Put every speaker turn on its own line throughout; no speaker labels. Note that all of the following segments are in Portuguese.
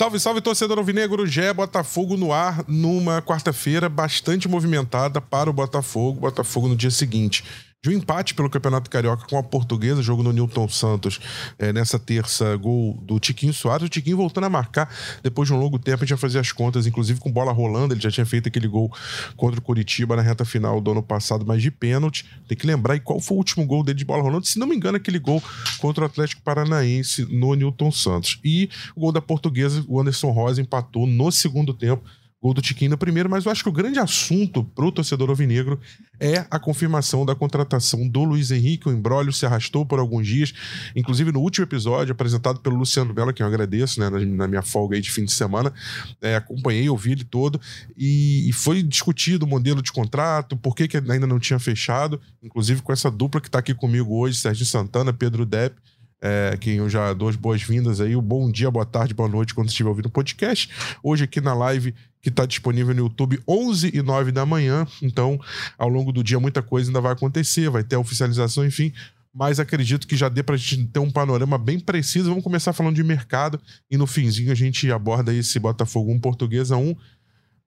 Salve, salve, torcedor alvinegro. Gé Botafogo no ar numa quarta-feira bastante movimentada para o Botafogo. Botafogo no dia seguinte de um empate pelo Campeonato Carioca com a Portuguesa, jogo no Newton Santos é, nessa terça, gol do Tiquinho Soares. O Tiquinho voltando a marcar depois de um longo tempo, a gente ia fazer as contas, inclusive com bola rolando. Ele já tinha feito aquele gol contra o Curitiba na reta final do ano passado, mas de pênalti. Tem que lembrar e qual foi o último gol dele de bola rolando. Se não me engano, aquele gol contra o Atlético Paranaense no Newton Santos. E o gol da Portuguesa, o Anderson Rosa empatou no segundo tempo gol do Tiquinho no primeiro, mas eu acho que o grande assunto para o torcedor alvinegro é a confirmação da contratação do Luiz Henrique. O embrólio se arrastou por alguns dias, inclusive no último episódio, apresentado pelo Luciano Bela, que eu agradeço, né, na, minha folga aí de fim de semana, é, acompanhei, ouvi ele todo, e, e, foi discutido o modelo de contrato, por que, que ainda não tinha fechado, inclusive com essa dupla que está aqui comigo hoje, Sérgio Santana, Pedro Depp, é, quem eu já dou as boas-vindas aí, o bom dia, boa tarde, boa noite quando estiver ouvindo o podcast. Hoje aqui na live que está disponível no YouTube 11 e 9 da manhã. Então, ao longo do dia, muita coisa ainda vai acontecer, vai ter a oficialização, enfim. Mas acredito que já dê para a gente ter um panorama bem preciso. Vamos começar falando de mercado e no finzinho a gente aborda esse Botafogo 1 Portuguesa 1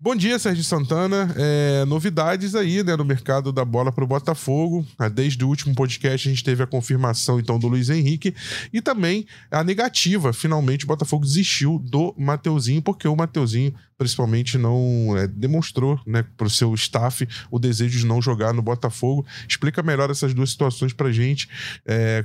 Bom dia, Sérgio Santana. É, novidades aí né, no mercado da bola para o Botafogo. Ah, desde o último podcast a gente teve a confirmação então do Luiz Henrique e também a negativa. Finalmente o Botafogo desistiu do Mateuzinho, porque o Mateuzinho principalmente não é, demonstrou né, para o seu staff o desejo de não jogar no Botafogo. Explica melhor essas duas situações para gente, é,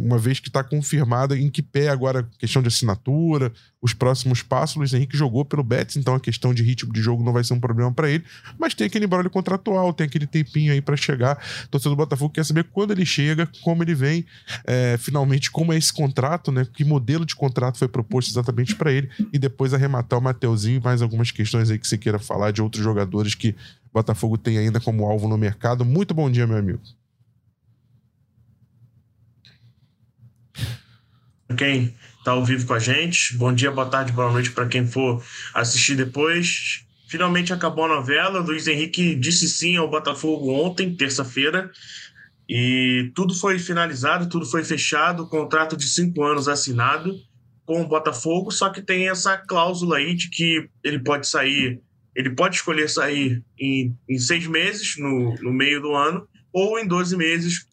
uma vez que está confirmada em que pé agora questão de assinatura, os próximos passos. Luiz Henrique jogou pelo Betis, então a questão de ritmo de jogo não vai ser um problema para ele, mas tem aquele embrolho contratual, tem aquele tempinho aí para chegar. Torcedor do Botafogo quer saber quando ele chega, como ele vem, é, finalmente como é esse contrato, né? Que modelo de contrato foi proposto exatamente para ele e depois arrematar o Mateuzinho mais algum algumas questões aí que você queira falar de outros jogadores que Botafogo tem ainda como alvo no mercado. Muito bom dia, meu amigo.
Quem está ao vivo com a gente, bom dia, boa tarde, boa noite para quem for assistir depois. Finalmente acabou a novela. Luiz Henrique disse sim ao Botafogo ontem, terça-feira, e tudo foi finalizado, tudo foi fechado, contrato de cinco anos assinado com o Botafogo, só que tem essa cláusula aí de que ele pode sair, ele pode escolher sair em, em seis meses, no, no meio do ano, ou em 12 meses,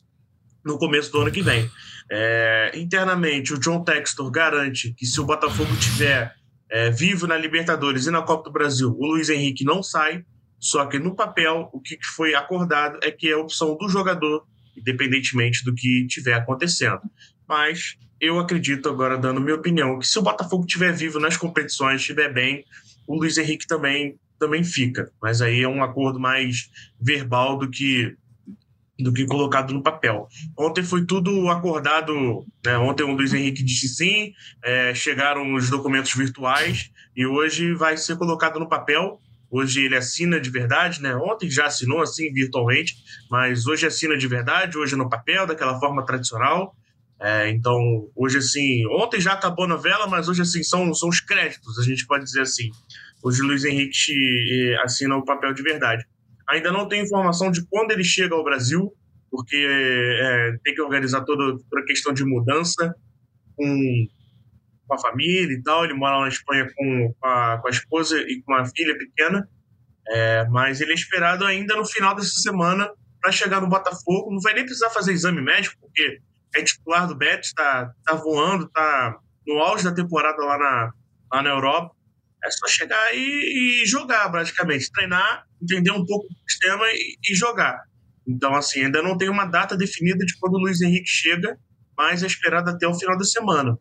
no começo do ano que vem. É, internamente, o John Textor garante que se o Botafogo tiver é, vivo na Libertadores e na Copa do Brasil, o Luiz Henrique não sai, só que no papel, o que foi acordado é que é a opção do jogador, independentemente do que estiver acontecendo. Mas eu acredito, agora dando minha opinião, que se o Botafogo estiver vivo nas competições, estiver bem, o Luiz Henrique também, também fica. Mas aí é um acordo mais verbal do que do que colocado no papel. Ontem foi tudo acordado. Né? Ontem o Luiz Henrique disse sim, é, chegaram os documentos virtuais e hoje vai ser colocado no papel. Hoje ele assina de verdade, né? Ontem já assinou assim virtualmente, mas hoje assina de verdade, hoje no papel, daquela forma tradicional. É, então, hoje, assim, ontem já acabou a novela, mas hoje, assim, são, são os créditos, a gente pode dizer assim. Hoje o Luiz Henrique eh, assina o papel de verdade. Ainda não tem informação de quando ele chega ao Brasil, porque é, tem que organizar toda, toda a questão de mudança com, com a família e tal. Ele mora lá na Espanha com, com, a, com a esposa e com a filha pequena, é, mas ele é esperado ainda no final dessa semana para chegar no Botafogo. Não vai nem precisar fazer exame médico, porque é titular do Betis, tá, tá voando, tá no auge da temporada lá na, lá na Europa. É só chegar e, e jogar, praticamente. Treinar, entender um pouco do sistema e, e, jogar. Então, assim, ainda não tem uma data definida de quando o Luiz Henrique chega, mas é esperado até o final da semana.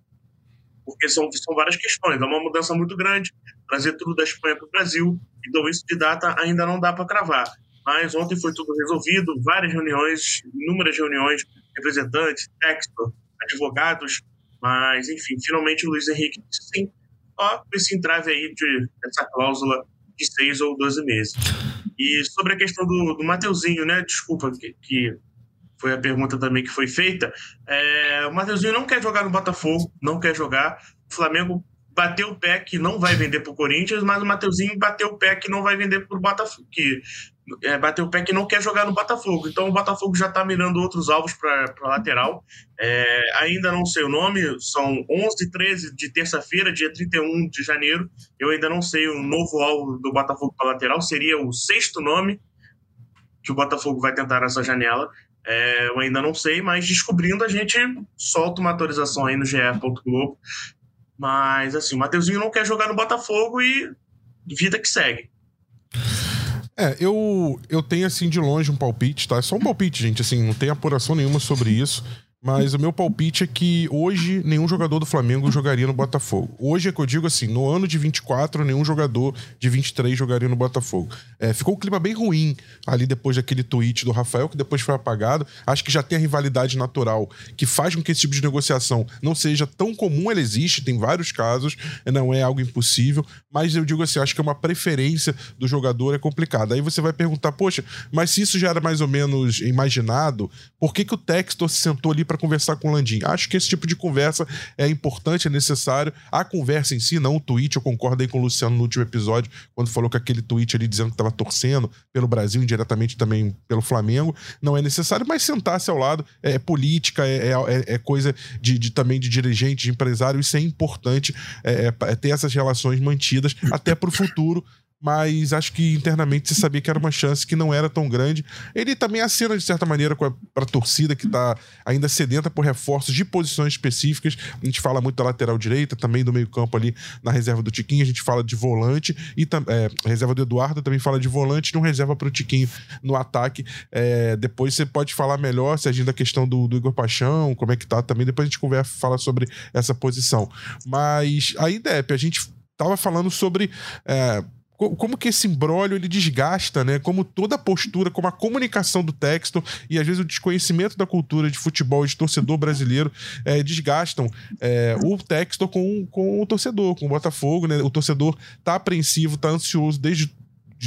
Porque são, são várias questões. É uma mudança muito grande, trazer tudo da Espanha para o Brasil. Então, isso de data ainda não dá para cravar. Mas ontem foi tudo resolvido, várias reuniões, inúmeras reuniões representantes, texto, advogados, mas, enfim, finalmente o Luiz Henrique disse sim, ó, esse entrave aí de cláusula de seis ou doze meses. E sobre a questão do, do Mateuzinho, né, desculpa, que, que foi a pergunta também que foi feita, é, o Mateuzinho não quer jogar no Botafogo, não quer jogar, o Flamengo bateu o pé que não vai vender para o Corinthians, mas o Mateuzinho bateu o pé que não vai vender para o Botafogo, que é, bateu o pé que não quer jogar no Botafogo. Então o Botafogo já está mirando outros alvos para lateral. É, ainda não sei o nome, são 11 e 13 de terça-feira, dia 31 de janeiro. Eu ainda não sei o novo alvo do Botafogo para lateral, seria o sexto nome que o Botafogo vai tentar nessa janela. É, eu ainda não sei, mas descobrindo a gente solta uma atualização aí no ge.globo. Mas assim, o Mateuzinho não quer jogar no Botafogo e vida que segue.
É, eu, eu tenho assim de longe um palpite, tá? É só um palpite, gente, assim, não tem apuração nenhuma sobre isso. Mas o meu palpite é que hoje nenhum jogador do Flamengo jogaria no Botafogo. Hoje é que eu digo assim, no ano de 24, nenhum jogador de 23 jogaria no Botafogo. É, ficou um clima bem ruim ali depois daquele tweet do Rafael, que depois foi apagado. Acho que já tem a rivalidade natural que faz com que esse tipo de negociação não seja tão comum. Ela existe, tem vários casos, não é algo impossível. Mas eu digo assim, acho que é uma preferência do jogador é complicada. Aí você vai perguntar, poxa, mas se isso já era mais ou menos imaginado, por que, que o Textor se sentou ali para conversar com o Landim. Acho que esse tipo de conversa é importante, é necessário. A conversa em si, não o tweet. Eu concordo aí com o Luciano no último episódio, quando falou que aquele tweet ali dizendo que estava torcendo pelo Brasil, indiretamente também pelo Flamengo, não é necessário, mas sentar-se ao lado é, é política, é, é, é, coisa de, de, também de dirigente, de empresário. Isso é importante, é, é, é ter essas relações mantidas até para o futuro mas acho que internamente você sabia que era uma chance que não era tão grande. Ele também acena, de certa maneira, para a torcida que está ainda sedenta por reforços de posições específicas. A gente fala muito da lateral direita, também do meio-campo ali na reserva do Tiquinho. A gente fala de volante e é, reserva do Eduardo também fala de volante, não reserva para o Tiquinho no ataque. É, depois você pode falar melhor, se agindo a questão do, do, Igor Paixão, como é que tá também. Depois a gente conversa, fala sobre essa posição. Mas aí, Depp, a gente tava falando sobre. É, como que esse embrólio ele desgasta, né? Como toda a postura, como a comunicação do texto e às vezes o desconhecimento da cultura de futebol de torcedor brasileiro é, desgastam é, o texto com, com o torcedor, com o Botafogo, né? O torcedor tá apreensivo, tá ansioso desde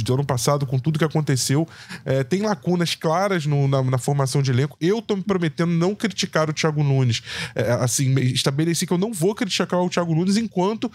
de ano passado, com tudo que aconteceu. É, tem lacunas claras no, na, na, formação de elenco. Eu tô me prometendo não criticar o Thiago Nunes. É, assim, estabeleci que eu não vou criticar o Thiago Nunes enquanto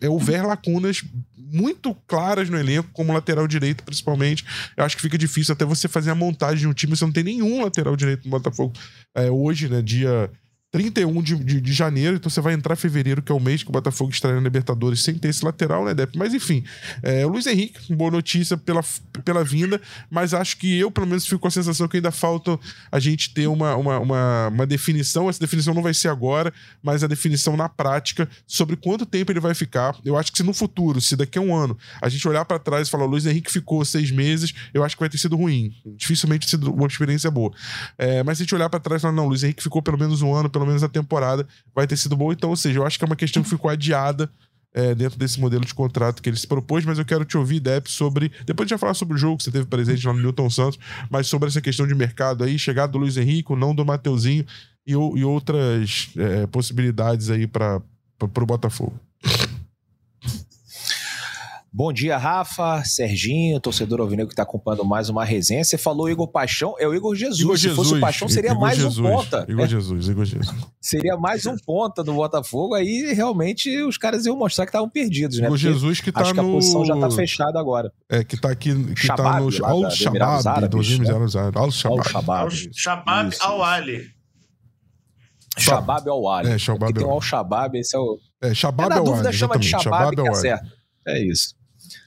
é, houver lacunas muito claras no elenco, como lateral direito, principalmente. Eu acho que fica difícil até você fazer a montagem de um time, você não tem nenhum lateral direito no Botafogo é, hoje, né? Dia 31 de, de, de, janeiro, então você vai entrar em fevereiro, que é o mês que o Botafogo estreia na Libertadores, sem ter esse lateral, né, Depp? Mas enfim, é, o Luiz Henrique, boa notícia pela, pela vinda, mas acho que eu, pelo menos, fico com a sensação que ainda falta a gente ter uma, uma, uma, uma definição. Essa definição não vai ser agora, mas a definição na prática sobre quanto tempo ele vai ficar. Eu acho que se no futuro, se daqui a um ano, a gente olhar para trás e falar, o Luiz Henrique ficou seis meses, eu acho que vai ter sido ruim. Dificilmente sido uma experiência boa. É, mas se a gente olhar para trás e falar, não, o Luiz Henrique ficou pelo menos um ano, pelo menos a temporada vai ter sido boa. Então, ou seja, eu acho que é uma questão que ficou adiada é, dentro desse modelo de contrato que ele se propôs, mas eu quero te ouvir, Depp, sobre. Depois de já falar sobre o jogo que você teve presente lá no Newton Santos, mas sobre essa questão de mercado aí, chegada do Luiz Henrique, não do Mateuzinho e, e outras é, possibilidades aí para o Botafogo.
Bom dia, Rafa, Serginho, torcedor alvinegro que está acompanhando mais uma resenha. Você falou Igor Paixão, é o Igor Jesus.
Igor
Se
Jesus,
fosse o Paixão, seria
Igor
mais
Jesus,
um ponta.
Igor né? Jesus, Igor Jesus.
Seria mais um ponta do Botafogo. Aí realmente os caras iam mostrar que estavam perdidos, né?
Igor
Porque
Jesus que tá
acho
no...
que a posição já está fechada agora.
É, que tá aqui, que
Shabab,
tá no Al Shabab, dos Emirados Árabes. Al
Al
Shabab.
Shabab.
Shabab Al-Ali.
Shabab Al Ali.
É, Shabab
Porque tem o
Al-
Al Shabab, esse é o.
É,
É,
Shabab
na
é o
dúvida, chama de. Shabab, que
é o
é certo. É isso.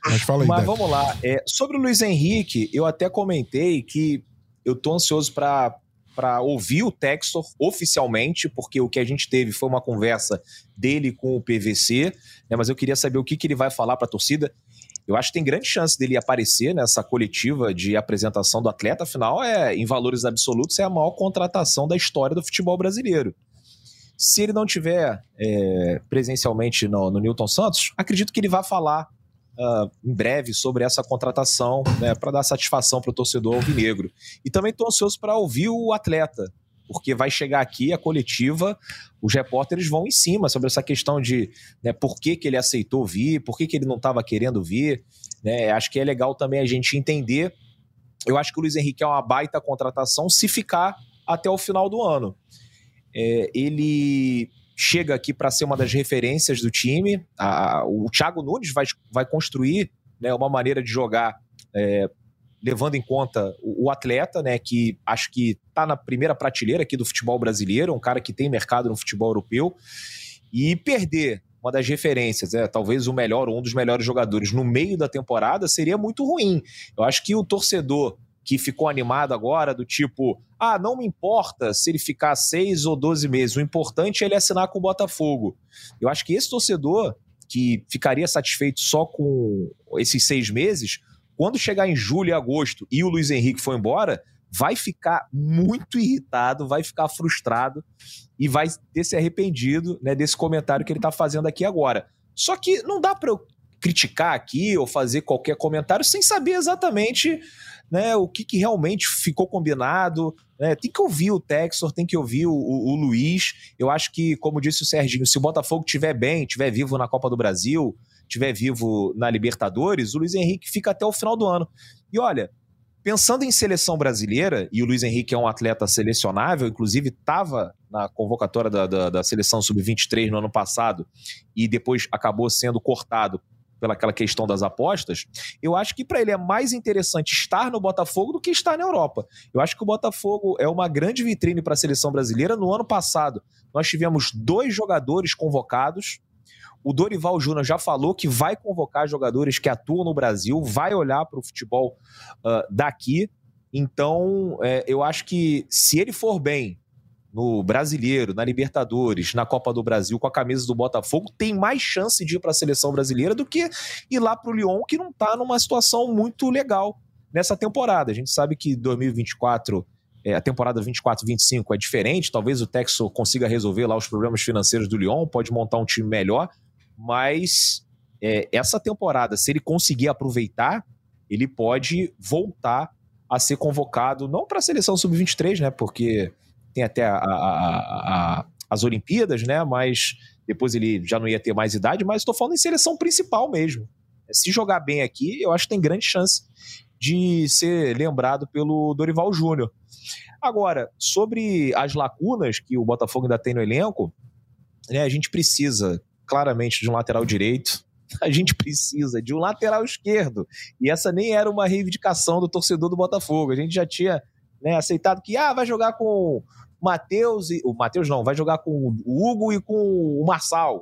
Mas fala aí,
Mas vamos lá. É, sobre o Luiz Henrique, eu até comentei que eu tô ansioso para para ouvir o Textor oficialmente, porque o que a gente teve foi uma conversa dele com o PVC, né, mas eu queria saber o que, que ele vai falar para a torcida. Eu acho que tem grande chance dele aparecer nessa coletiva de apresentação do atleta, afinal, é, em valores absolutos, é a maior contratação da história do futebol brasileiro. Se ele não tiver é, presencialmente no, no Newton Santos, acredito que ele vai falar ah, em breve sobre essa contratação, né, para dar satisfação para o torcedor alvinegro. E também estou ansioso para ouvir o atleta, porque vai chegar aqui a coletiva, os repórteres vão em cima sobre essa questão de né, por que, que ele aceitou vir, por que, que ele não estava querendo vir. Né, acho que é legal também a gente entender. Eu acho que o Luiz Henrique é uma baita contratação se ficar até o final do ano. É, ele chega aqui para ser uma das referências do time. A- o Thiago Nunes vai, vai construir né, uma maneira de jogar é, levando em conta o, o atleta, né, que acho que está na primeira prateleira aqui do futebol brasileiro, um cara que tem mercado no futebol europeu, e perder uma das referências, né, talvez o melhor um dos melhores jogadores no meio da temporada seria muito ruim. Eu acho que o torcedor que ficou animado agora, do tipo, ah, não me importa se ele ficar seis ou doze meses, o importante é ele assinar com o Botafogo. Eu acho que esse torcedor que ficaria satisfeito só com esses seis meses, quando chegar em julho e agosto e o Luiz Henrique for embora, vai ficar muito irritado, vai ficar frustrado e vai ter se arrependido né, desse comentário que ele está fazendo aqui agora. Só que não dá para eu criticar aqui ou fazer qualquer comentário sem saber exatamente né, o que, que realmente ficou combinado. Né? Tem que ouvir o Texor, tem que ouvir o, o, Luiz. Eu acho que, como disse o Serginho, se o Botafogo estiver bem, estiver vivo na Copa do Brasil, estiver vivo na Libertadores, o Luiz Henrique fica até o final do ano. E olha, pensando em seleção brasileira, e o Luiz Henrique é um atleta selecionável, inclusive estava na convocatória da, da, da seleção sub-23 no ano passado e depois acabou sendo cortado pelaquela questão das apostas, eu acho que para ele é mais interessante estar no Botafogo do que estar na Europa. Eu acho que o Botafogo é uma grande vitrine para a seleção brasileira. No ano passado, nós tivemos dois jogadores convocados. O Dorival Júnior já falou que vai convocar jogadores que atuam no Brasil, vai olhar para o futebol uh, daqui. Então, é, eu acho que se ele for bem no Brasileiro, na Libertadores, na Copa do Brasil com a camisa do Botafogo, tem mais chance de ir para a seleção brasileira do que ir lá para o Lyon, que não está numa situação muito legal nessa temporada. A gente sabe que 2024, é, a temporada 24-25 é diferente, talvez o Texo consiga resolver lá os problemas financeiros do Lyon, pode montar um time melhor, mas é, essa temporada, se ele conseguir aproveitar, ele pode voltar a ser convocado, não para a seleção sub-23, né? Porque tem até a, a, a, as Olimpíadas, né? Mas depois ele já não ia ter mais idade, mas estou falando em seleção principal mesmo. Se jogar bem aqui, eu acho que tem grande chance de ser lembrado pelo Dorival Júnior. Agora, sobre as lacunas que o Botafogo ainda tem no elenco, né, a gente precisa claramente de um lateral direito, a gente precisa de um lateral esquerdo. E essa nem era uma reivindicação do torcedor do Botafogo. A gente já tinha né, aceitado que ah, vai jogar com Matheus e. O Matheus não, vai jogar com o Hugo e com o Marçal.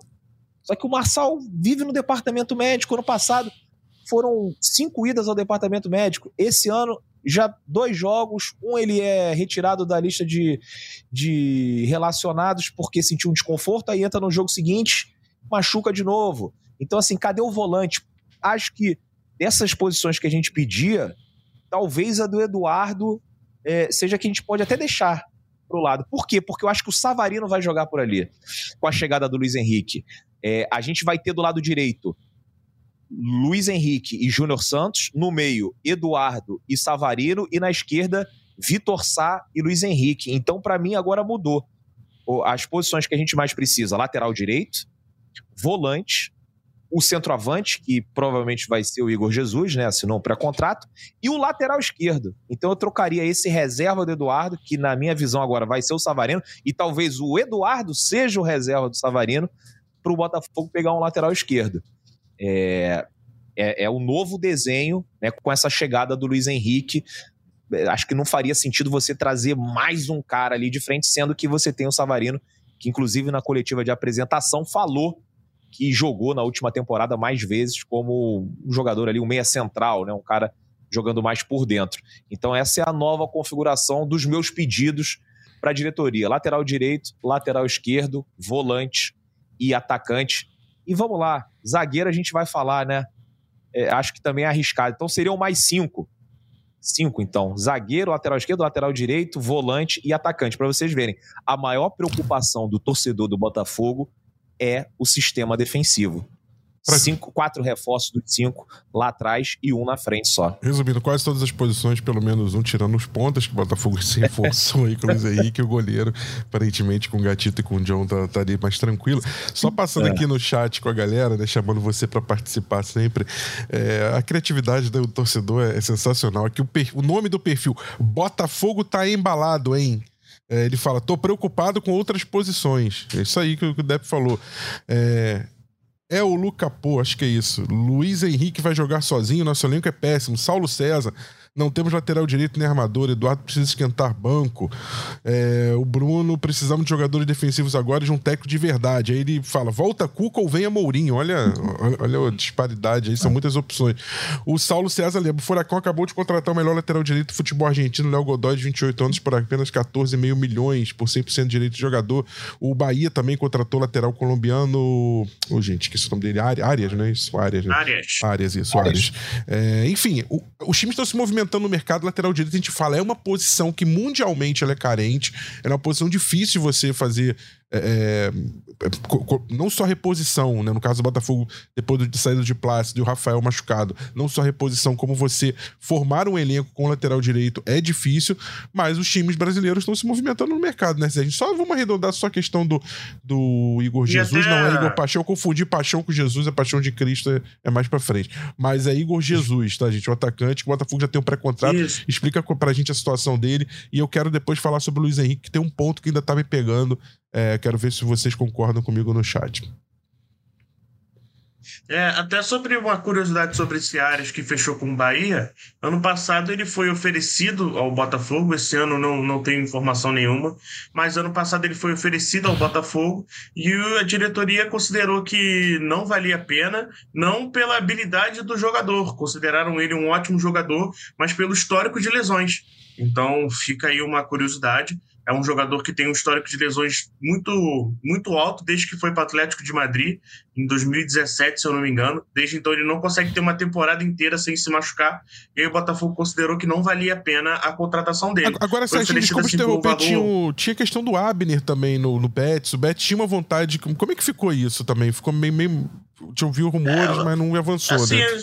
Só que o Marçal vive no departamento médico. Ano passado foram cinco idas ao departamento médico. Esse ano, já dois jogos. Um ele é retirado da lista de, de relacionados porque sentiu um desconforto, aí entra no jogo seguinte, machuca de novo. Então, assim, cadê o volante? Acho que dessas posições que a gente pedia, talvez a do Eduardo é, seja que a gente pode até deixar pro lado. Por quê? Porque eu acho que o Savarino vai jogar por ali, com a chegada do Luiz Henrique. É, a gente vai ter do lado direito Luiz Henrique e Júnior Santos, no meio Eduardo e Savarino, e na esquerda Vitor Sá e Luiz Henrique. Então, para mim, agora mudou. As posições que a gente mais precisa: lateral direito, volante, o centroavante, que provavelmente vai ser o Igor Jesus, né? Assinou um pré-contrato, e o lateral esquerdo. Então eu trocaria esse reserva do Eduardo, que na minha visão agora vai ser o Savarino, e talvez o Eduardo seja o reserva do Savarino, para o Botafogo pegar um lateral esquerdo. É, é, é o novo desenho, né? Com essa chegada do Luiz Henrique. É, acho que não faria sentido você trazer mais um cara ali de frente, sendo que você tem o Savarino, que inclusive na coletiva de apresentação falou que jogou na última temporada mais vezes como um jogador ali, um meia central, né? um cara jogando mais por dentro. Então essa é a nova configuração dos meus pedidos para a diretoria: lateral direito, lateral esquerdo, volante e atacante. E vamos lá, zagueiro a gente vai falar, né? É, acho que também é arriscado. Então seriam mais cinco. Cinco, então. Zagueiro, lateral esquerdo, lateral direito, volante e atacante. Para vocês verem, a maior preocupação do torcedor do Botafogo é o sistema defensivo. Cinco, quatro reforços dos cinco lá atrás e um na frente só.
Resumindo, quase todas as posições, pelo menos um, tirando os pontas, que o Botafogo se reforçou aí com o Luiz Henrique, o goleiro, aparentemente com o Gatito e com o John tá, tá ali mais tranquilo. Só passando é. aqui no chat com a galera, né, chamando você para participar sempre. É, a criatividade do torcedor é, sensacional. Aqui o, o nome do perfil, Botafogo tá embalado, hein? É, ele fala: tô preocupado com outras posições. É isso aí que o Depp falou. É, é o Luca Pô, acho que é isso. Luiz Henrique vai jogar sozinho, nosso elenco é péssimo. Saulo César. Não temos lateral direito nem armador. Eduardo precisa esquentar banco. É, o Bruno, precisamos de jogadores defensivos agora de um técnico de verdade. Aí ele fala: volta Cuca ou venha Mourinho. Olha, olha a disparidade aí, são muitas opções. O Saulo César lembra: o Furacão acabou de contratar o melhor lateral direito do futebol argentino, Léo Godoy, de 28 anos, por apenas 14,5 milhões, por 100% de direito de jogador. O Bahia também contratou lateral colombiano. Oh, gente, esqueci o nome dele. Arias, né? Isso, Arias. Né?
Arias.
Arias, isso, Arias. É, enfim, o, os times estão se movimentando no mercado lateral direito. A gente fala, é uma posição que mundialmente ela é carente, é uma posição difícil você fazer é, é não só reposição, né? No caso do Botafogo, depois de saída de Plácido e o Rafael machucado, não só reposição, como você formar um elenco com lateral direito é difícil, mas os times brasileiros estão se movimentando no mercado, né? A gente só vamos arredondar só a questão do, do Igor Jesus, até... não é Igor Paixão. Eu confundi Paixão com Jesus, a Paixão de Cristo é, é mais pra frente. Mas é Igor Jesus, tá, gente? O atacante, que o Botafogo já tem um pré-contrato. Explica pra gente a situação dele. E eu quero depois falar sobre o Luiz Henrique, que tem um ponto que ainda tá me pegando é, quero ver se vocês concordam comigo no chat.
É, até sobre uma curiosidade sobre esse Arias que fechou com o Bahia, ano passado ele foi oferecido ao Botafogo, esse ano não, não tenho informação nenhuma, mas ano passado ele foi oferecido ao Botafogo e a diretoria considerou que não valia a pena, não pela habilidade do jogador, consideraram ele um ótimo jogador, mas pelo histórico de lesões. Então fica aí uma curiosidade. É um jogador que tem um histórico de lesões muito, muito alto desde que foi para o Atlético de Madrid, em 2017, se eu não me engano. Desde então ele não consegue ter uma temporada inteira sem se machucar. E aí o Botafogo considerou que não valia a pena a contratação dele.
Agora, Sérgio, desculpa te interromper, tinha, tinha questão do Abner também no, no Betis. O Betis tinha uma vontade. Como é que ficou isso também? Ficou meio. meio te ouviu rumores, é, mas não avançou, assim, né?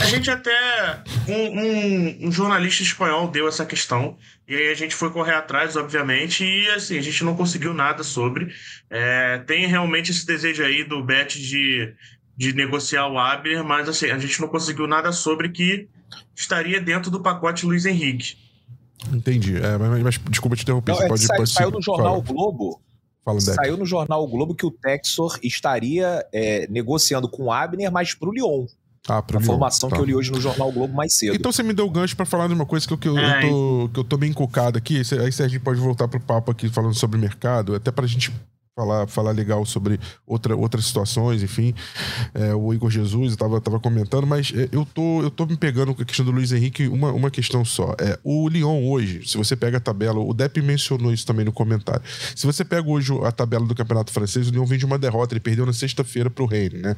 A gente até. Um, um, um, jornalista espanhol deu essa questão, e aí a gente foi correr atrás, obviamente, e assim, a gente não conseguiu nada sobre. É, tem realmente esse desejo aí do Bet de, de negociar o Abner, mas assim, a gente não conseguiu nada sobre que estaria dentro do pacote Luiz Henrique.
Entendi. É, mas, mas, desculpa te interromper. Não, você é pode,
sai, pode saiu no jornal Fala. Globo. Fala, saiu no jornal o Globo que o Texor estaria é, negociando com o Abner, mas para o Lyon. Ah, a informação tá. que eu li hoje no Jornal Globo mais cedo.
Então você me deu o gancho para falar de uma coisa que, eu, que eu, eu, tô, que eu tô bem encucado aqui. Aí a gente pode voltar pro papo aqui falando sobre mercado, até pra gente falar, falar legal sobre outra, outras situações, enfim. É, o Igor Jesus estava tava comentando, mas é, eu, tô, eu tô me pegando com a questão do Luiz Henrique, uma, uma questão só. É, o Lyon hoje, se você pega a tabela, o Depp mencionou isso também no comentário. Se você pega hoje a tabela do Campeonato Francês, o Lyon vem de uma derrota, ele perdeu na sexta-feira pro Rennes, né?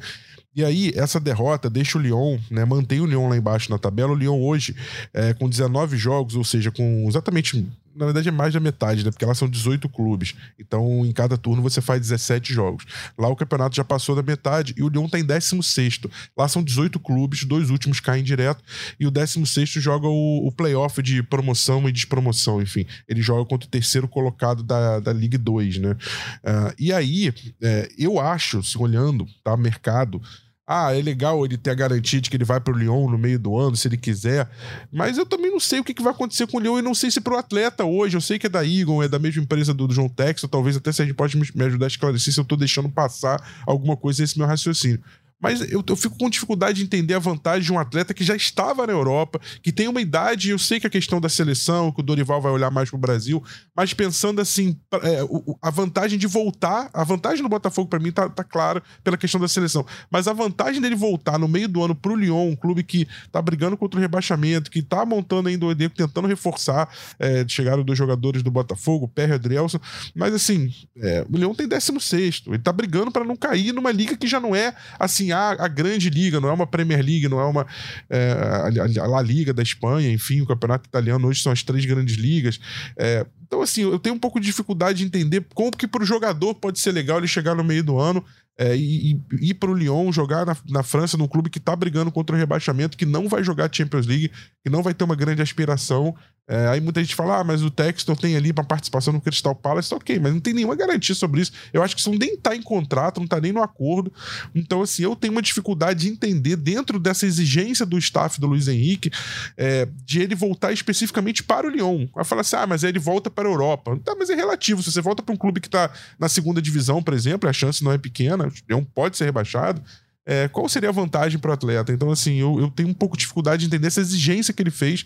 E aí, essa derrota deixa o Lyon, né? Mantém o Lyon lá embaixo na tabela. O Lyon hoje, é, com 19 jogos, ou seja, com exatamente na verdade é mais da metade, né? Porque lá são 18 clubes. Então, em cada turno você faz 17 jogos. Lá o campeonato já passou da metade e o Lyon tá em 16. Lá são 18 clubes, dois últimos caem direto. E o 16 joga o, o playoff de promoção e despromoção, enfim. Ele joga contra o terceiro colocado da, da Ligue 2, né? Uh, e aí, é, eu acho, se olhando, tá? Mercado ah, é legal ele ter a garantia de que ele vai pro Lyon no meio do ano, se ele quiser. Mas eu também não sei o que, que vai acontecer com o Lyon e não sei se pro atleta hoje. Eu sei que é da Eagle, é da mesma empresa do, do João Texas. Talvez até se a gente pode me, me ajudar a esclarecer se eu tô deixando passar alguma coisa nesse meu raciocínio. Mas eu, eu, fico com dificuldade de entender a vantagem de um atleta que já estava na Europa, que tem uma idade, eu sei que a questão da seleção, que o Dorival vai olhar mais pro Brasil, mas pensando assim, é, a vantagem de voltar, a vantagem do Botafogo para mim tá, tá clara pela questão da seleção, mas a vantagem dele voltar no meio do ano pro Lyon, um clube que tá brigando contra o rebaixamento, que tá montando ainda o elenco, tentando reforçar, é, chegaram dois jogadores do Botafogo, Perry e Adrielson, mas assim, é, o Lyon tem 16 ele tá brigando para não cair numa liga que já não é assim assim, a, grande liga, não é uma Premier League, não é uma é, a, La Liga da Espanha, enfim, o campeonato italiano hoje são as três grandes ligas. É, então, assim, eu tenho um pouco de dificuldade de entender como que para o jogador pode ser legal ele chegar no meio do ano é, e, e ir para o Lyon jogar na, na, França num clube que está brigando contra o rebaixamento, que não vai jogar Champions League, que não vai ter uma grande aspiração. É, aí muita gente fala, ah, mas o Textor tem ali para participação no Crystal Palace, ok, mas não tem nenhuma garantia sobre isso. Eu acho que isso nem está em contrato, não está nem no acordo. Então, assim, eu tenho uma dificuldade de entender dentro dessa exigência do staff do Luiz Henrique é, de ele voltar especificamente para o Lyon. Vai falar assim, ah, mas ele volta para a Europa. Tá, mas é relativo. Se você volta para um clube que está na segunda divisão, por exemplo, a chance não é pequena, o Leão pode ser rebaixado. é, qual seria a vantagem para o atleta? Então, assim, eu, eu tenho um pouco de dificuldade de entender essa exigência que ele fez.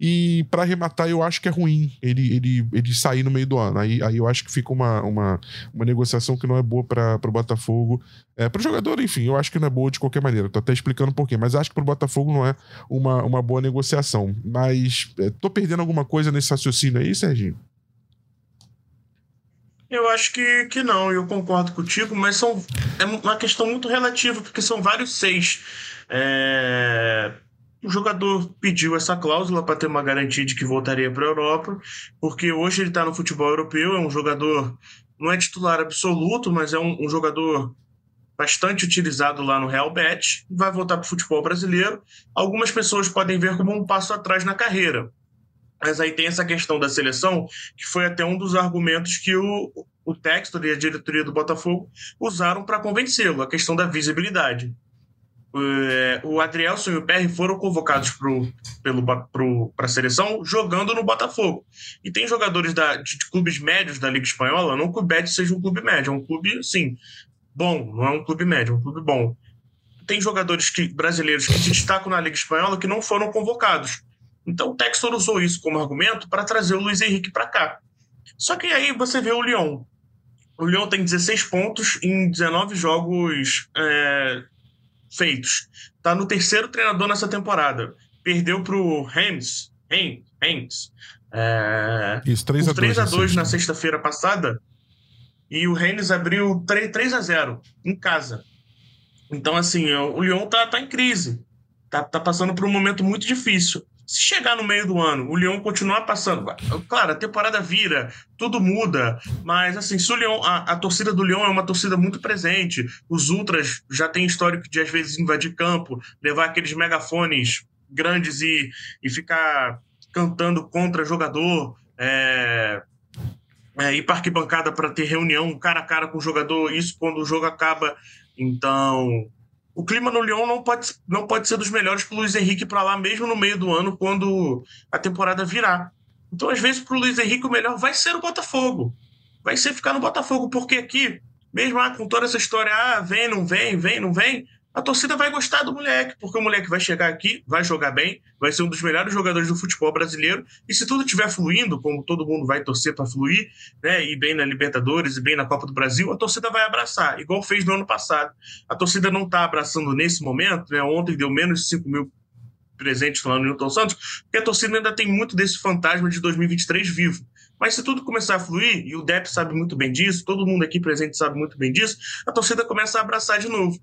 E para arrematar, eu acho que é ruim ele, ele, ele sair no meio do ano. Aí, aí eu acho que fica uma, uma, uma negociação que não é boa para o Botafogo. É, para o jogador, enfim, eu acho que não é boa de qualquer maneira. Tô até explicando um pouquinho, mas acho que para o Botafogo não é uma, uma boa negociação. Mas é, tô perdendo alguma coisa nesse raciocínio aí, Serginho?
Eu acho que, que não, eu concordo contigo, mas são, é uma questão muito relativa, porque são vários seis. É... O jogador pediu essa cláusula para ter uma garantia de que voltaria para a Europa, porque hoje ele está no futebol europeu, é um jogador, não é titular absoluto, mas é um, um jogador bastante utilizado lá no Real Betis, vai voltar para o futebol brasileiro. Algumas pessoas podem ver como um passo atrás na carreira. Mas aí tem essa questão da seleção, que foi até um dos argumentos que o, o Textor e a diretoria do Botafogo usaram para convencê-lo, a questão da visibilidade. É, o Adrielson e o PR foram convocados para a seleção jogando no Botafogo. E tem jogadores da, de, de, clubes médios da Liga Espanhola, não que o Betis seja um clube médio, é um clube, sim, bom, não é um clube médio, é um clube bom. Tem jogadores que, brasileiros que se destacam na Liga Espanhola que não foram convocados. Então o Textor usou isso como argumento para trazer o Luiz Henrique para cá. Só que aí você vê o Lyon. O Lyon tem 16 pontos em 19 jogos é, feitos. Está no terceiro treinador nessa temporada. Perdeu para o Reims. Reims. É,
isso, 3 a 2,
3 a 2 na sexta-feira passada. E o Reims abriu 3, 3 a 0 em casa. Então, assim, o Lyon tá, tá em crise. Tá, tá passando por um momento muito difícil. Se chegar no meio do ano, o Lyon continuar passando, claro, a temporada vira, tudo muda, mas assim, se o Lyon, a, a torcida do Lyon é uma torcida muito presente, os ultras já têm histórico de às vezes invadir campo, levar aqueles megafones grandes e, e ficar cantando contra jogador, é, é, ir para arquibancada para ter reunião cara a cara com o jogador, isso quando o jogo acaba. Então, o clima no Lyon não pode, não pode ser dos melhores para o Luiz Henrique para lá, mesmo no meio do ano, quando a temporada virar. Então, às vezes, para o Luiz Henrique, o melhor vai ser o Botafogo. Vai ser ficar no Botafogo, porque aqui, mesmo ah, com toda essa história, ah, vem, não vem, vem, não vem, a torcida vai gostar do moleque, porque o moleque vai chegar aqui, vai jogar bem, vai ser um dos melhores jogadores do futebol brasileiro, e se tudo estiver fluindo, como todo mundo vai torcer para fluir, né, e bem na Libertadores e bem na Copa do Brasil, a torcida vai abraçar, igual fez no ano passado. A torcida não está abraçando nesse momento, né, ontem deu menos de 5 mil presentes lá no Newton Santos, porque a torcida ainda tem muito desse fantasma de 2023 vivo. Mas se tudo começar a fluir, e o Depp sabe muito bem disso, todo mundo aqui presente sabe muito bem disso, a torcida começa a abraçar de novo.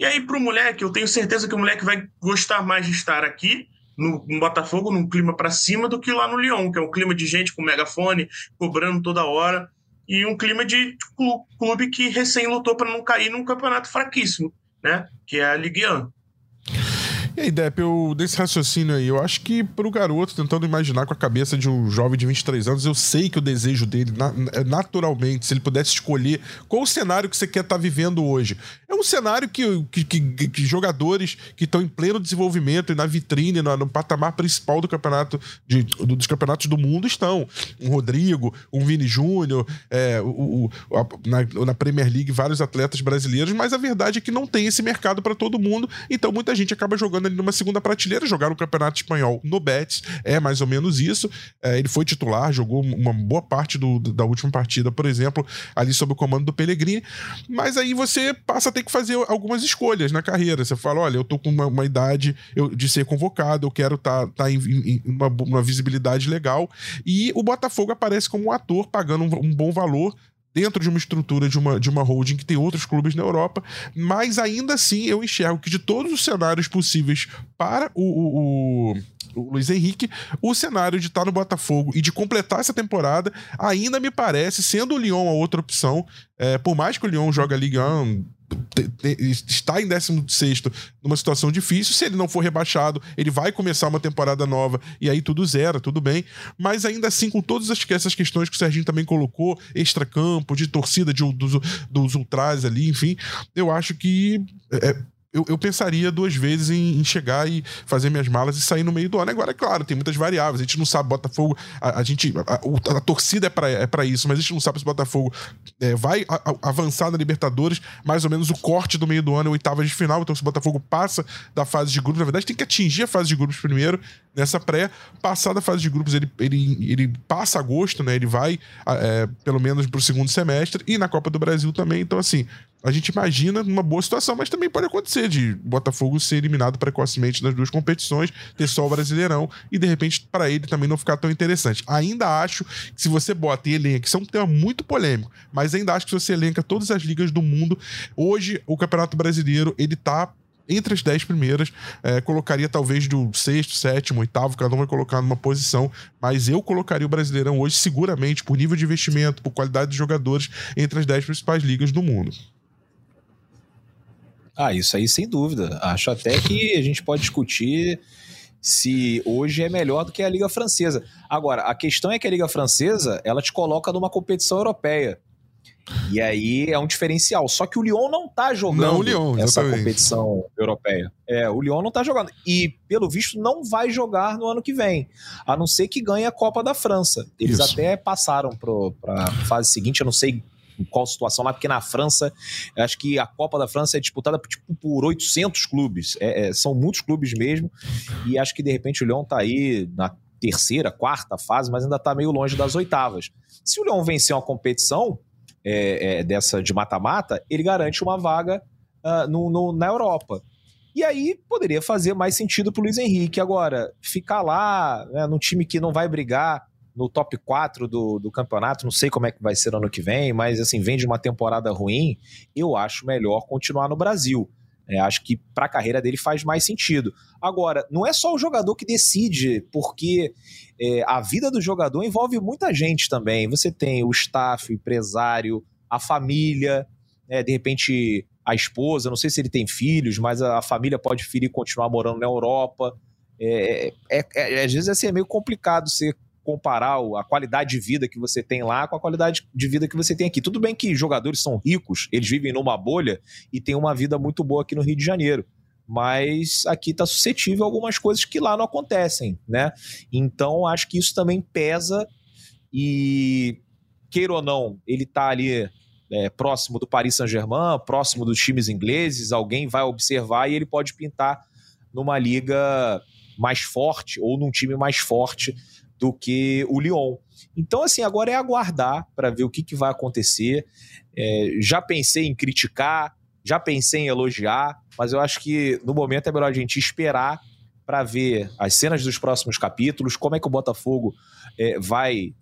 E aí, para o moleque, eu tenho certeza que o moleque vai gostar mais de estar aqui no, no Botafogo, num clima para cima, do que lá no Lyon, que é um clima de gente com megafone, cobrando toda hora, e um clima de clube que recém lutou para não cair num campeonato fraquíssimo, né? Que é a Ligue 1.
E aí, Depp, eu, desse raciocínio aí, eu acho que pro garoto, tentando imaginar com a cabeça de um jovem de 23 anos, eu sei que o desejo dele, é naturalmente, se ele pudesse escolher qual o cenário que você quer estar tá vivendo hoje, é um cenário que, que, que, que jogadores que estão em pleno desenvolvimento e na vitrine, no, no patamar principal do campeonato, de, do, dos campeonatos do mundo estão. Um Rodrigo, um Vini Júnior, é, o, o, a, na, na Premier League, vários atletas brasileiros, mas a verdade é que não tem esse mercado para todo mundo, então muita gente acaba jogando ali numa segunda prateleira, jogar no Campeonato Espanhol no Betis, é mais ou menos isso. É, ele foi titular, jogou uma boa parte do, da última partida, por exemplo, ali sob o comando do Pellegrini, mas aí você passa a ter que fazer algumas escolhas na carreira. Você fala, olha, eu tô com uma, uma idade de ser convocado, eu quero estar tá, tá em, em uma, uma, visibilidade legal, e o Botafogo aparece como um ator pagando um, um bom valor dentro de uma estrutura de uma, de uma holding que tem outros clubes na Europa, mas ainda assim eu enxergo que de todos os cenários possíveis para o, o, o, o Luiz Henrique, o cenário de estar no Botafogo e de completar essa temporada ainda me parece, sendo o Lyon a outra opção, é, por mais que o Lyon joga a Liga 1 está em 16 numa situação difícil. Se ele não for rebaixado, ele vai começar uma temporada nova e aí tudo zero, tudo bem. Mas ainda assim, com todas essas questões que o Serginho também colocou, extra-campo, de torcida de, dos, dos ultras ali, enfim, eu acho que. É, eu, eu, pensaria duas vezes em, em, chegar e fazer minhas malas e sair no meio do ano. Agora, é claro, tem muitas variáveis. A gente não sabe, Botafogo, a, a gente. A, a, a, torcida é para é pra isso, mas a gente não sabe se Botafogo é, vai avançar na Libertadores, mais ou menos o corte do meio do ano é oitava de final. Então, se o Botafogo passa da fase de grupos, na verdade, tem que atingir a fase de grupos primeiro, nessa pré. Passar da fase de grupos, ele, ele, ele passa agosto, né? Ele vai é, pelo menos pro segundo semestre, e na Copa do Brasil também. Então, assim, a gente imagina uma boa situação, mas também pode acontecer de Botafogo ser eliminado precocemente nas duas competições, ter só o Brasileirão e de repente para ele também não ficar tão interessante. Ainda acho que se você bota e elenca, isso é um tema muito polêmico, mas ainda acho que se você elenca todas as ligas do mundo, hoje o Campeonato Brasileiro ele tá entre as dez primeiras, é, colocaria talvez do sexto, sétimo, oitavo, cada um vai colocar numa posição, mas eu colocaria o Brasileirão hoje seguramente, por nível de investimento, por qualidade de jogadores, entre as dez principais ligas do mundo.
Ah, isso aí sem dúvida. Acho até que a gente pode discutir se hoje é melhor do que a Liga Francesa. Agora, a questão é que a Liga Francesa, ela te coloca numa competição europeia. E aí é um diferencial. Só que o Lyon não tá jogando não, Lyon, essa competição europeia. É, o Lyon não tá jogando. E, pelo visto, não vai jogar no ano que vem. A não ser que ganhe a Copa da França. Eles Isso. até passaram para a fase seguinte, eu não sei qual situação lá, porque na França, acho que a Copa da França é disputada tipo, por 800 clubes. É, é, são muitos clubes mesmo. E acho que de repente o Lyon tá aí na terceira, quarta fase, mas ainda tá meio longe das oitavas. Se o Lyon vencer uma competição é, é dessa de mata-mata, ele garante uma vaga uh, no, no, na Europa. E aí poderia fazer mais sentido pro Luiz Henrique. Agora, ficar lá né, num time que não vai brigar no top 4 do, do campeonato, não sei como é que vai ser ano que vem, mas assim, vem de uma temporada ruim, eu acho melhor continuar no Brasil. É, acho que para a carreira dele faz mais sentido. Agora, não é só o jogador que decide, porque é, a vida do jogador envolve muita gente também. Você tem o staff, o empresário, a família, é, de repente a esposa, não sei se ele tem filhos, mas a, a família pode preferir continuar morando na Europa. É, é, é, às vezes assim, é meio complicado você comparar a qualidade de vida que você tem lá com a qualidade de vida que você tem aqui. Tudo bem que jogadores são ricos, eles vivem numa bolha e têm uma vida muito boa aqui no Rio de Janeiro. Mas aqui está suscetível a algumas coisas que lá não acontecem, né? Então acho que isso também pesa e queira ou não, ele está ali é, próximo do Paris Saint-Germain, próximo dos times ingleses, alguém vai observar e ele pode pintar numa liga mais forte ou num time mais forte do que o Lyon. Então, assim, agora é aguardar para ver o que, que vai acontecer. É, já pensei em criticar, já pensei em elogiar, mas eu acho que no momento é melhor a gente esperar para ver as cenas dos próximos capítulos, como é que o Botafogo é, vai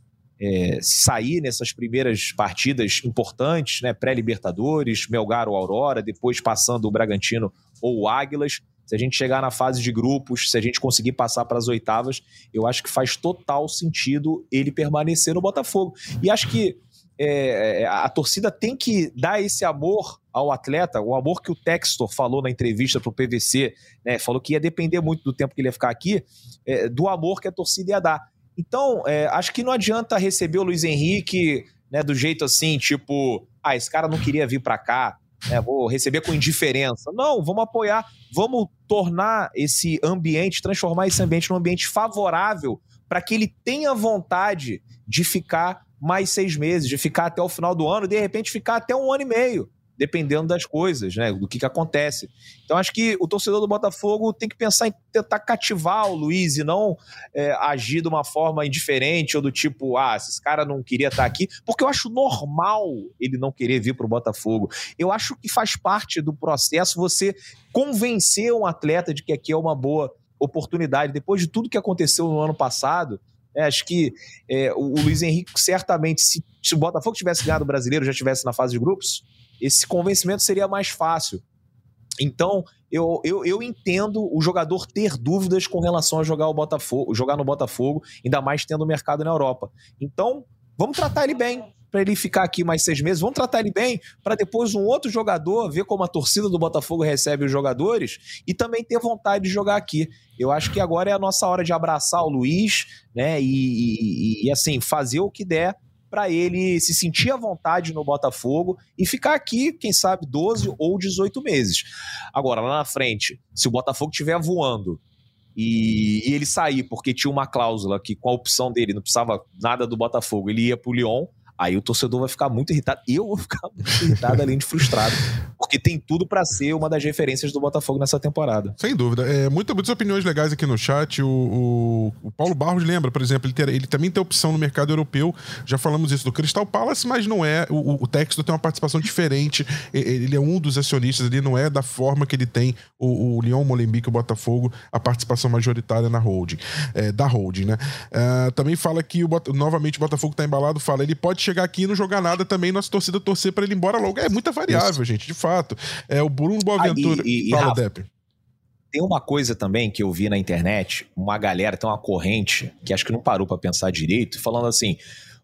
é, sair nessas primeiras partidas importantes, né, pré-Libertadores, Melgar ou Aurora, depois passando o Bragantino ou o Águilas. Se a gente chegar na fase de grupos, se a gente conseguir passar para as oitavas, eu acho que faz total sentido ele permanecer no Botafogo. E acho que é, é a torcida tem que dar esse amor ao atleta, o amor que o Textor falou na entrevista para o PVC, né, falou que ia depender muito do tempo que ele ia ficar aqui, é, do amor que a torcida ia dar. Então, é, acho que não adianta receber o Luiz Henrique né, do jeito assim, tipo, ah, esse cara não queria vir para cá, né, vou receber com indiferença. Não, vamos apoiar, vamos tornar esse ambiente, transformar esse ambiente num ambiente favorável para que ele tenha vontade de ficar mais seis meses, de ficar até o final do ano, de repente ficar até um ano e meio dependendo das coisas, né? Do que, que acontece. Então acho que o torcedor do Botafogo tem que pensar em tentar cativar o Luiz e não é, agir de uma forma indiferente ou do tipo, ah, esse cara não queria estar aqui, porque eu acho normal ele não querer vir para o Botafogo. Eu acho que faz parte do processo você convencer um atleta de que aqui é uma boa oportunidade. Depois de tudo que aconteceu no ano passado, é, acho que é, o, o Luiz Henrique certamente, se, se o Botafogo tivesse ganhado o brasileiro, já estivesse na fase de grupos, esse convencimento seria mais fácil. Então, eu, eu, eu entendo o jogador ter dúvidas com relação a jogar o Botafogo, jogar no Botafogo, ainda mais tendo mercado na Europa. Então, vamos tratar ele bem para ele ficar aqui mais seis meses. Vamos tratar ele bem para depois um outro jogador ver como a torcida do Botafogo recebe os jogadores e também ter vontade de jogar aqui. Eu acho que agora é a nossa hora de abraçar o Luiz, né? E, e, e assim fazer o que der para ele se sentir à vontade no Botafogo e ficar aqui, quem sabe, 12 ou 18 meses. Agora, lá na frente, se o Botafogo estiver voando e, e, ele sair porque tinha uma cláusula que, com a opção dele, não precisava nada do Botafogo, ele ia pro Lyon, aí o torcedor vai ficar muito irritado. Eu vou ficar muito irritado, além de frustrado, porque tem tudo para ser uma das referências do Botafogo nessa temporada.
Sem dúvida. É, muita, muitas opiniões legais aqui no chat. O, o, o Paulo Barros lembra, por exemplo, ele, ter, ele, também tem opção no mercado europeu. Já falamos isso do Crystal Palace, mas não é. O, o Texto tem uma participação diferente. Ele é um dos acionistas, ele não é da forma que ele tem o, o Lyon, Molenbeek, o Botafogo, a participação majoritária na holding, é, da holding, né? Uh, também fala que o, novamente o Botafogo tá embalado, fala, ele pode chegar aqui e não jogar nada também, nossa torcida torcer para ele ir embora logo. É muita variável, Isso. gente, de fato. É o Bruno Boaventura. Ah, e, e, Fala, Depp.
Tem uma coisa também que eu vi na internet, uma galera, tem uma corrente, que acho que não parou para pensar direito, falando assim: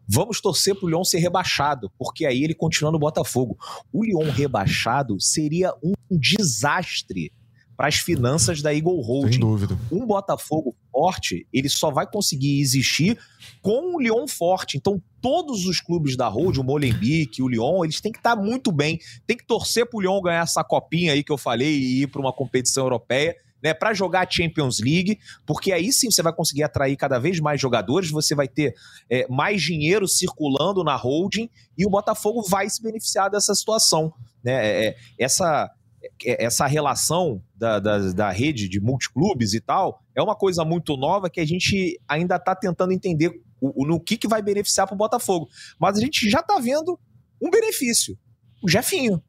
vamos torcer pro Lyon ser rebaixado, porque aí ele continua no Botafogo. O Lyon rebaixado seria um desastre para as finanças da Eagle Holding.
Sem dúvida.
Um Botafogo forte, ele só vai conseguir existir com o Lyon forte. Então, todos os clubes da Holding, o Molenbeek, o Lyon, eles têm que estar muito bem. Tem que torcer para o Lyon ganhar essa copinha aí que eu falei e ir para uma competição europeia. Né, para jogar a Champions League, porque aí sim você vai conseguir atrair cada vez mais jogadores, você vai ter é, mais dinheiro circulando na holding e o Botafogo vai se beneficiar dessa situação. Né? É, é essa, essa relação da, da, da, rede de multiclubes e tal é uma coisa muito nova que a gente ainda está tentando entender o, o, no que, que vai beneficiar para o Botafogo. Mas a gente já está vendo um benefício. O Jefinho.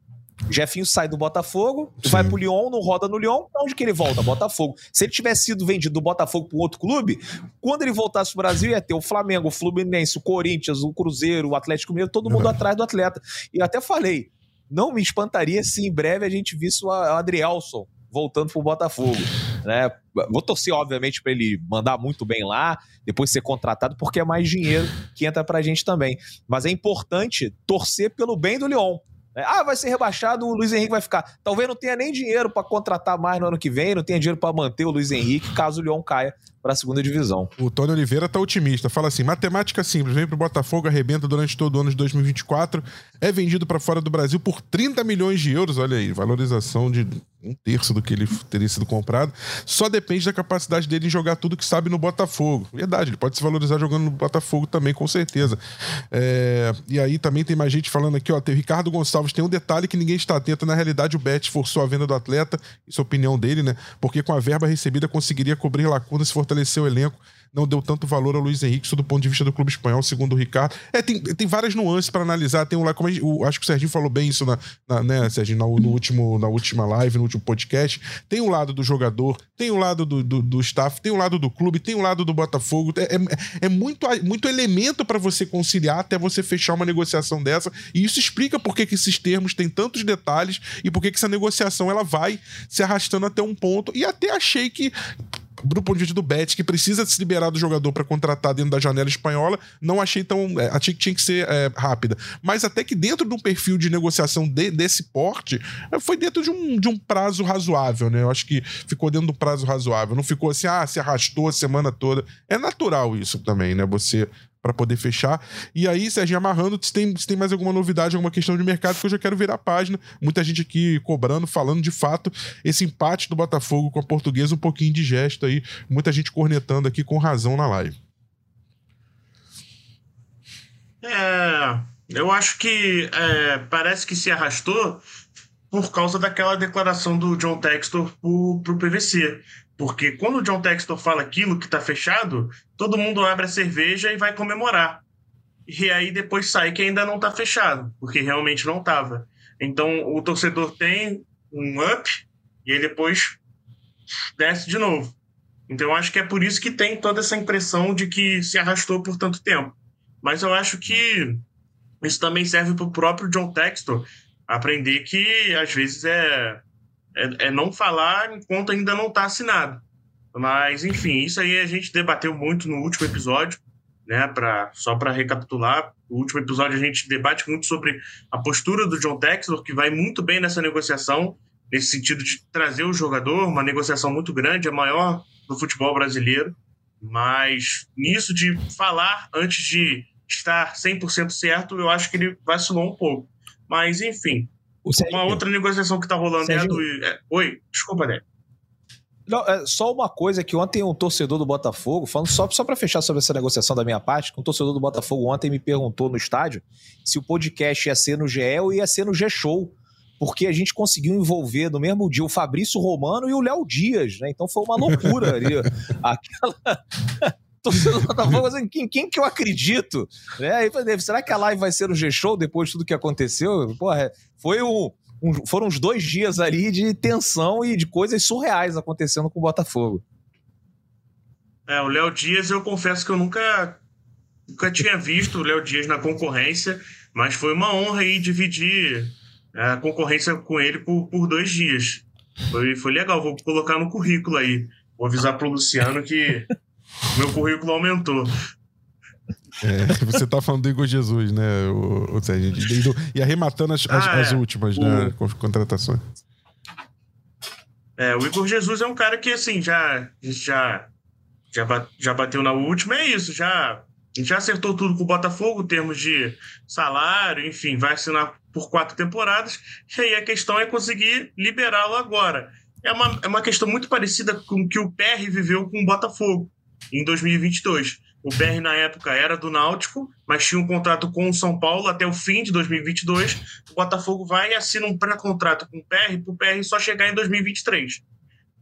O Jefinho sai do Botafogo, Sim. vai pro Lyon, não roda no Lyon, pra onde que ele volta? Botafogo. Se ele tivesse sido vendido do Botafogo para outro clube, quando ele voltasse pro Brasil, ia ter o Flamengo, o Fluminense, o Corinthians, o Cruzeiro, o Atlético Mineiro, todo mundo uhum. atrás do atleta. E até falei, não me espantaria se em breve a gente visse o Adrielson voltando pro Botafogo. Né? Vou torcer, obviamente, para ele mandar muito bem lá, depois ser contratado, porque é mais dinheiro que entra pra gente também. Mas é importante torcer pelo bem do Lyon. Né? Ah, vai ser rebaixado, o Luiz Henrique vai ficar. Talvez não tenha nem dinheiro para contratar mais no ano que vem, não tenha dinheiro para manter o Luiz Henrique, caso o Lyon caia para a segunda divisão.
O Tony Oliveira tá otimista. Fala assim: matemática simples, vem pro Botafogo, arrebenta durante todo o ano de 2024, é vendido para fora do Brasil por 30 milhões de euros. Olha aí, valorização de um terço do que ele teria sido comprado. Só depende da capacidade dele em jogar tudo que sabe no Botafogo. Verdade, ele pode se valorizar jogando no Botafogo também, com certeza. É... E aí também tem mais gente falando aqui, ó. Tem o Ricardo Gonçalves tem um detalhe que ninguém está atento. Na realidade, o Bet forçou a venda do atleta, isso é a opinião dele, né? Porque com a verba recebida conseguiria cobrir lacunas fortalecer fortalecer o elenco, não deu tanto valor ao Luiz Henrique, do ponto de vista do clube espanhol, segundo o Ricardo. É, tem, tem várias nuances para analisar. Tem um lá, como acho que o Serginho falou bem isso na, na né, Serginho, no, no, último, na última live, no último podcast. Tem o um lado do jogador, tem o um lado do, do, do, staff, tem o um lado do clube, tem o lado do Botafogo. É, é, é muito, muito elemento para você conciliar até você fechar uma negociação dessa. E isso explica por que, que esses termos têm tantos detalhes e por que, que essa negociação ela vai se arrastando até um ponto. E até achei que do ponto de vista do Bet, que precisa se liberar do jogador para contratar dentro da janela espanhola, não achei tão. É, achei que tinha que ser é, rápida. Mas até que dentro de um perfil de negociação de, desse porte, é, foi dentro de um, de um prazo razoável, né? Eu acho que ficou dentro do prazo razoável. Não ficou assim, ah, se arrastou a semana toda. É natural isso também, né? Você para poder fechar. E aí, Serginho, amarrando, se tem, se tem mais alguma novidade, alguma questão de mercado, que eu já quero virar a página. Muita gente aqui cobrando, falando de fato esse empate do Botafogo com a portuguesa, um pouquinho de gesto aí. Muita gente cornetando aqui com razão na live.
É, eu acho que é, parece que se arrastou por causa daquela declaração do John Textor para o PVC. Porque quando o John Textor fala aquilo que está fechado, todo mundo abre a cerveja e vai comemorar. E aí depois sai que ainda não está fechado, porque realmente não estava. Então o torcedor tem um up e aí depois desce de novo. Então eu acho que é por isso que tem toda essa impressão de que se arrastou por tanto tempo. Mas eu acho que isso também serve para o próprio John Textor aprender que às vezes é é, é não falar enquanto ainda não está assinado. Mas, enfim, isso aí a gente debateu muito no último episódio, né? Pra, só para recapitular, no último episódio a gente debate muito sobre a postura do John Textor, que vai muito bem nessa negociação, nesse sentido de trazer o jogador, uma negociação muito grande, a maior do futebol brasileiro. Mas nisso de falar antes de estar 100% certo, eu acho que ele vacilou um pouco. Mas, enfim. Uma outra negociação que está rolando é a do. É, oi, desculpa, Dé.
Não, é só uma coisa que ontem um torcedor do Botafogo, falando só, só para fechar sobre essa negociação da minha parte, um torcedor do Botafogo ontem me perguntou no estádio se o podcast ia ser no GE ou ia ser no G-Show porque a gente conseguiu envolver no mesmo dia o Fabrício Romano e o Léo Dias, né? Então foi uma loucura ali. Aquela. torcedor do Botafogo, assim, quem, quem que eu acredito? Né? Aí falei, será que a live vai ser no G-Show depois de tudo que aconteceu? Porra, foi um, um, foram uns dois dias ali de tensão e de coisas surreais acontecendo com o Botafogo.
É, o Léo Dias, eu confesso que eu nunca, nunca tinha visto o Léo Dias na concorrência, mas foi uma honra aí dividir a concorrência com ele por, por dois dias. Foi, foi legal, vou colocar no currículo aí. Vou avisar pro Luciano que meu currículo aumentou.
É, você tá falando do Igor Jesus, né, o, o Sérgio? E arrematando as, as, ah, as é. últimas, né, o... né, contratações.
É, o Igor Jesus é um cara que, assim, já, já, já, já bateu na última, é isso, já, já acertou tudo com o Botafogo, em termos de salário, enfim, vai assinar por quatro temporadas, e aí a questão é conseguir liberá-lo agora. É uma, é uma questão muito parecida com o que o PR viveu com o Botafogo em 2022. O PR na época era do Náutico, mas tinha um contrato com o São Paulo até o fim de 2022. O Botafogo vai e assina um pré-contrato com o PR para o PR só chegar em 2023.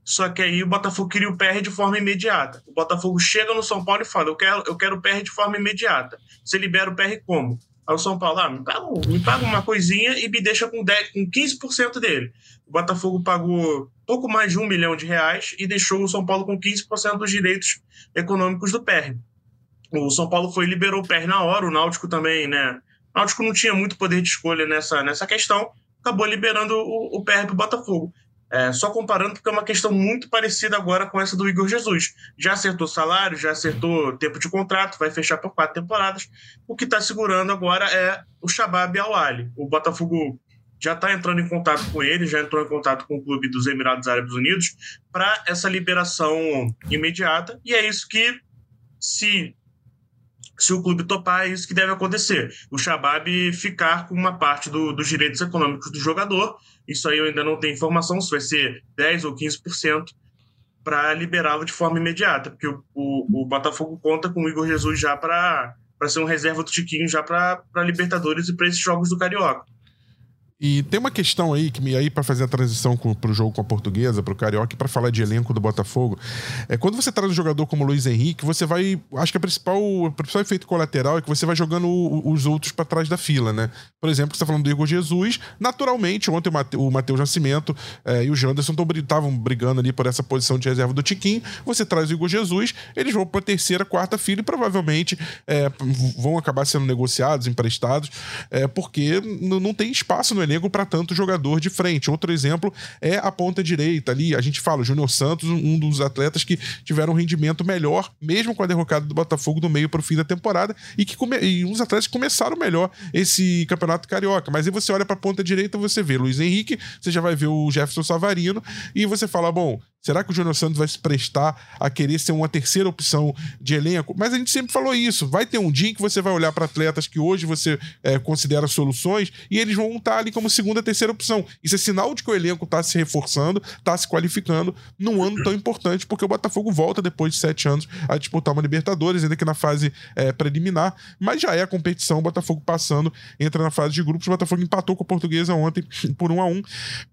Só que aí o Botafogo queria o PR de forma imediata. O Botafogo chega no São Paulo e fala: Eu quero, eu quero o PR de forma imediata. Você libera o PR como? Aí o São Paulo, ah, me paga, me paga uma coisinha e me deixa com, 10, com 15% dele. O Botafogo pagou pouco mais de um milhão de reais e deixou o São Paulo com 15% dos direitos econômicos do PR. O São Paulo foi liberou o PR na hora, o Náutico também, né? O Náutico não tinha muito poder de escolha nessa, nessa questão, acabou liberando o, o PR para o Botafogo. É, só comparando, porque é uma questão muito parecida agora com essa do Igor Jesus. Já acertou salário, já acertou tempo de contrato, vai fechar por quatro temporadas. O que está segurando agora é o Shabab Al-Ali. O Botafogo já está entrando em contato com ele, já entrou em contato com o clube dos Emirados Árabes Unidos para essa liberação imediata. E é isso que, se, se o clube topar, é isso que deve acontecer. O Shabab ficar com uma parte do, dos direitos econômicos do jogador. Isso aí eu ainda não tenho informação se vai ser 10% ou 15% para liberá-lo de forma imediata, porque o, o, o, Botafogo conta com o Igor Jesus já para ser um reserva do Tiquinho já para Libertadores e para esses jogos do Carioca.
E tem uma questão aí que me aí para fazer a transição para o jogo com a portuguesa, para o carioca, para falar de elenco do Botafogo. É quando você traz um jogador como o Luiz Henrique, você vai, acho que a principal, o principal efeito colateral é que você vai jogando os outros para trás da fila, né? Por exemplo, você está falando do Igor Jesus, naturalmente ontem o Matheus Nascimento é, e o Janderson estavam brigando ali por essa posição de reserva do Tiquinho. Você traz o Igor Jesus, eles vão para terceira, quarta fila e provavelmente é, vão acabar sendo negociados, emprestados, é, porque não tem espaço no elenco para tanto jogador de frente. Outro exemplo é a ponta direita ali. A gente fala, o Júnior Santos, um dos atletas que tiveram um rendimento melhor, mesmo com a derrocada do Botafogo do meio para o fim da temporada, e que come... e uns atletas começaram melhor esse campeonato carioca. Mas aí você olha para a ponta direita, você vê Luiz Henrique, você já vai ver o Jefferson Savarino, e você fala: bom, Será que o Júnior Santos vai se prestar a querer ser uma terceira opção de elenco? Mas a gente sempre falou isso. Vai ter um dia em que você vai olhar para atletas que hoje você é, considera soluções e eles vão estar ali como segunda, terceira opção. Isso é sinal de que o elenco está se reforçando, está se qualificando num ano tão importante, porque o Botafogo volta depois de sete anos a disputar uma Libertadores, ainda que na fase é, preliminar. Mas já é a competição, o Botafogo passando, entra na fase de grupos. O Botafogo empatou com a Portuguesa ontem por um a um.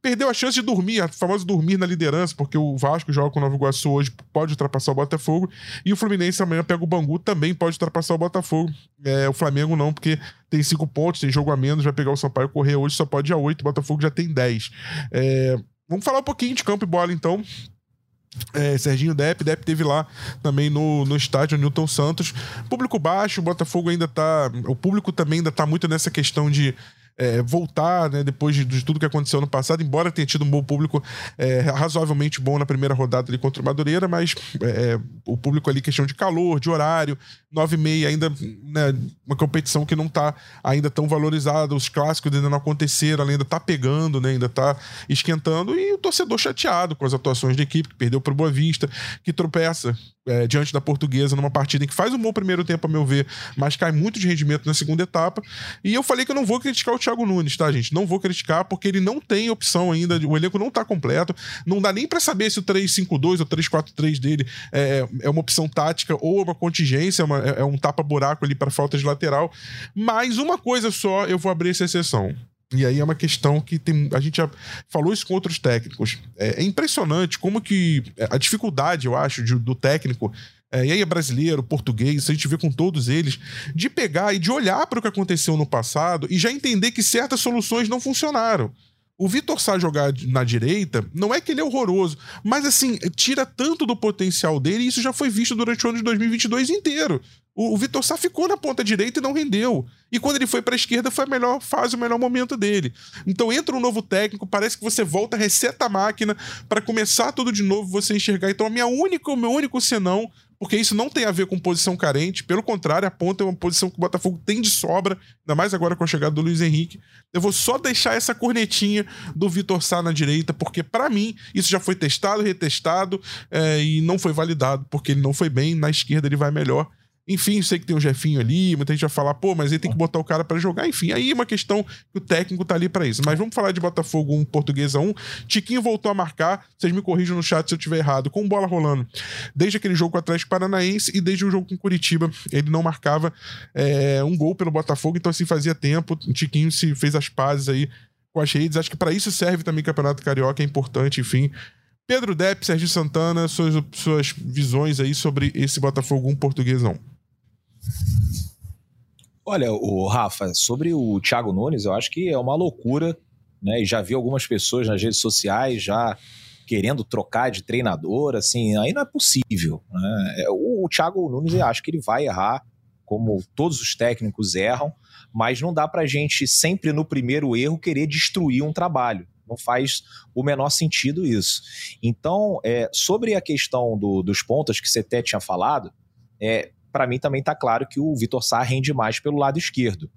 Perdeu a chance de dormir, a famosa dormir na liderança, porque o Vasco joga com o Nova Iguaçu hoje, pode ultrapassar o Botafogo. E o Fluminense amanhã pega o Bangu, também pode ultrapassar o Botafogo. É, o Flamengo não, porque tem cinco pontos, tem jogo a menos, vai pegar o Sampaio correr hoje, só pode ir a oito, o Botafogo já tem dez. É, vamos falar um pouquinho de campo e bola, então. É, Serginho Depp, Depp teve lá também no, no estádio Newton Santos. Público baixo, o Botafogo ainda tá. O público também ainda tá muito nessa questão de é, voltar, né, depois de, de, tudo que aconteceu no passado, embora tenha tido um bom público é, razoavelmente bom na primeira rodada ali contra o Madureira, mas é, o público ali, questão de calor, de horário, 9 e meia ainda, né, uma competição que não está ainda tão valorizada, os clássicos ainda não aconteceram, ainda está pegando, né, ainda está esquentando, e o torcedor chateado com as atuações da equipe, que perdeu para o Boa Vista, que tropeça é, diante da portuguesa numa partida em que faz um bom primeiro tempo, a meu ver, mas cai muito de rendimento na segunda etapa. E eu falei que eu não vou criticar o Thiago Nunes, tá, gente? Não vou criticar porque ele não tem opção ainda, o elenco não tá completo, não dá nem para saber se o 3-5-2 ou 3-4-3 dele é, é uma opção tática ou uma contingência, é uma, é, é um tapa-buraco ali para falta de lateral. Mas uma coisa só eu vou abrir essa exceção. E aí é uma questão que tem, a gente já falou isso com outros técnicos. É, é impressionante como que é, a dificuldade, eu acho, de, do técnico é, e aí é brasileiro, português, a gente vê com todos eles, de pegar e de olhar para o que aconteceu no passado e já entender que certas soluções não funcionaram. O Vitor Sá jogar na direita, não é que ele é horroroso, mas assim, tira tanto do potencial dele e isso já foi visto durante o ano de 2022 inteiro. O, o Vitor Sá ficou na ponta direita e não rendeu. E quando ele foi para a esquerda, foi a melhor fase, o melhor momento dele. Então entra um novo técnico, parece que você volta, reseta a máquina para começar tudo de novo, você enxergar. Então a minha única, o meu único senão porque isso não tem a ver com posição carente, pelo contrário, a ponta é uma posição que o Botafogo tem de sobra, ainda mais agora com a chegada do Luiz Henrique. Eu vou só deixar essa cornetinha do Vitor Sá na direita, porque para mim isso já foi testado, retestado é, e não foi validado, porque ele não foi bem, na esquerda ele vai melhor. Enfim, sei que tem o Jefinho ali, muita gente vai falar, pô, mas ele tem que botar o cara para jogar. Enfim, aí é uma questão que o técnico tá ali para isso. Mas vamos falar de Botafogo 1, Portuguesa 1. Tiquinho voltou a marcar, vocês me corrijam no chat se eu tiver errado, com bola rolando. Desde aquele jogo com o Atlético Paranaense e desde o jogo com Curitiba, ele não marcava é, um gol pelo Botafogo, então assim fazia tempo. Tiquinho se fez as pazes aí com as redes. Acho que para isso serve também o Campeonato Carioca, é importante, enfim. Pedro Depp, Sérgio Santana, suas, suas visões aí sobre esse Botafogo 1 Portuguesão.
Olha, o Rafa, sobre o Thiago Nunes, eu acho que é uma loucura, né? E já vi algumas pessoas nas redes sociais já querendo trocar de treinador, assim, aí não é possível. Né? É, o, o Thiago Nunes, eu acho que ele vai errar, como todos os técnicos erram, mas não dá pra gente sempre no primeiro erro querer destruir um trabalho. Não faz o menor sentido isso. Então, é, sobre a questão do, dos pontos que você até tinha falado, é, para mim também está claro que o Vitor Sá rende mais pelo lado esquerdo.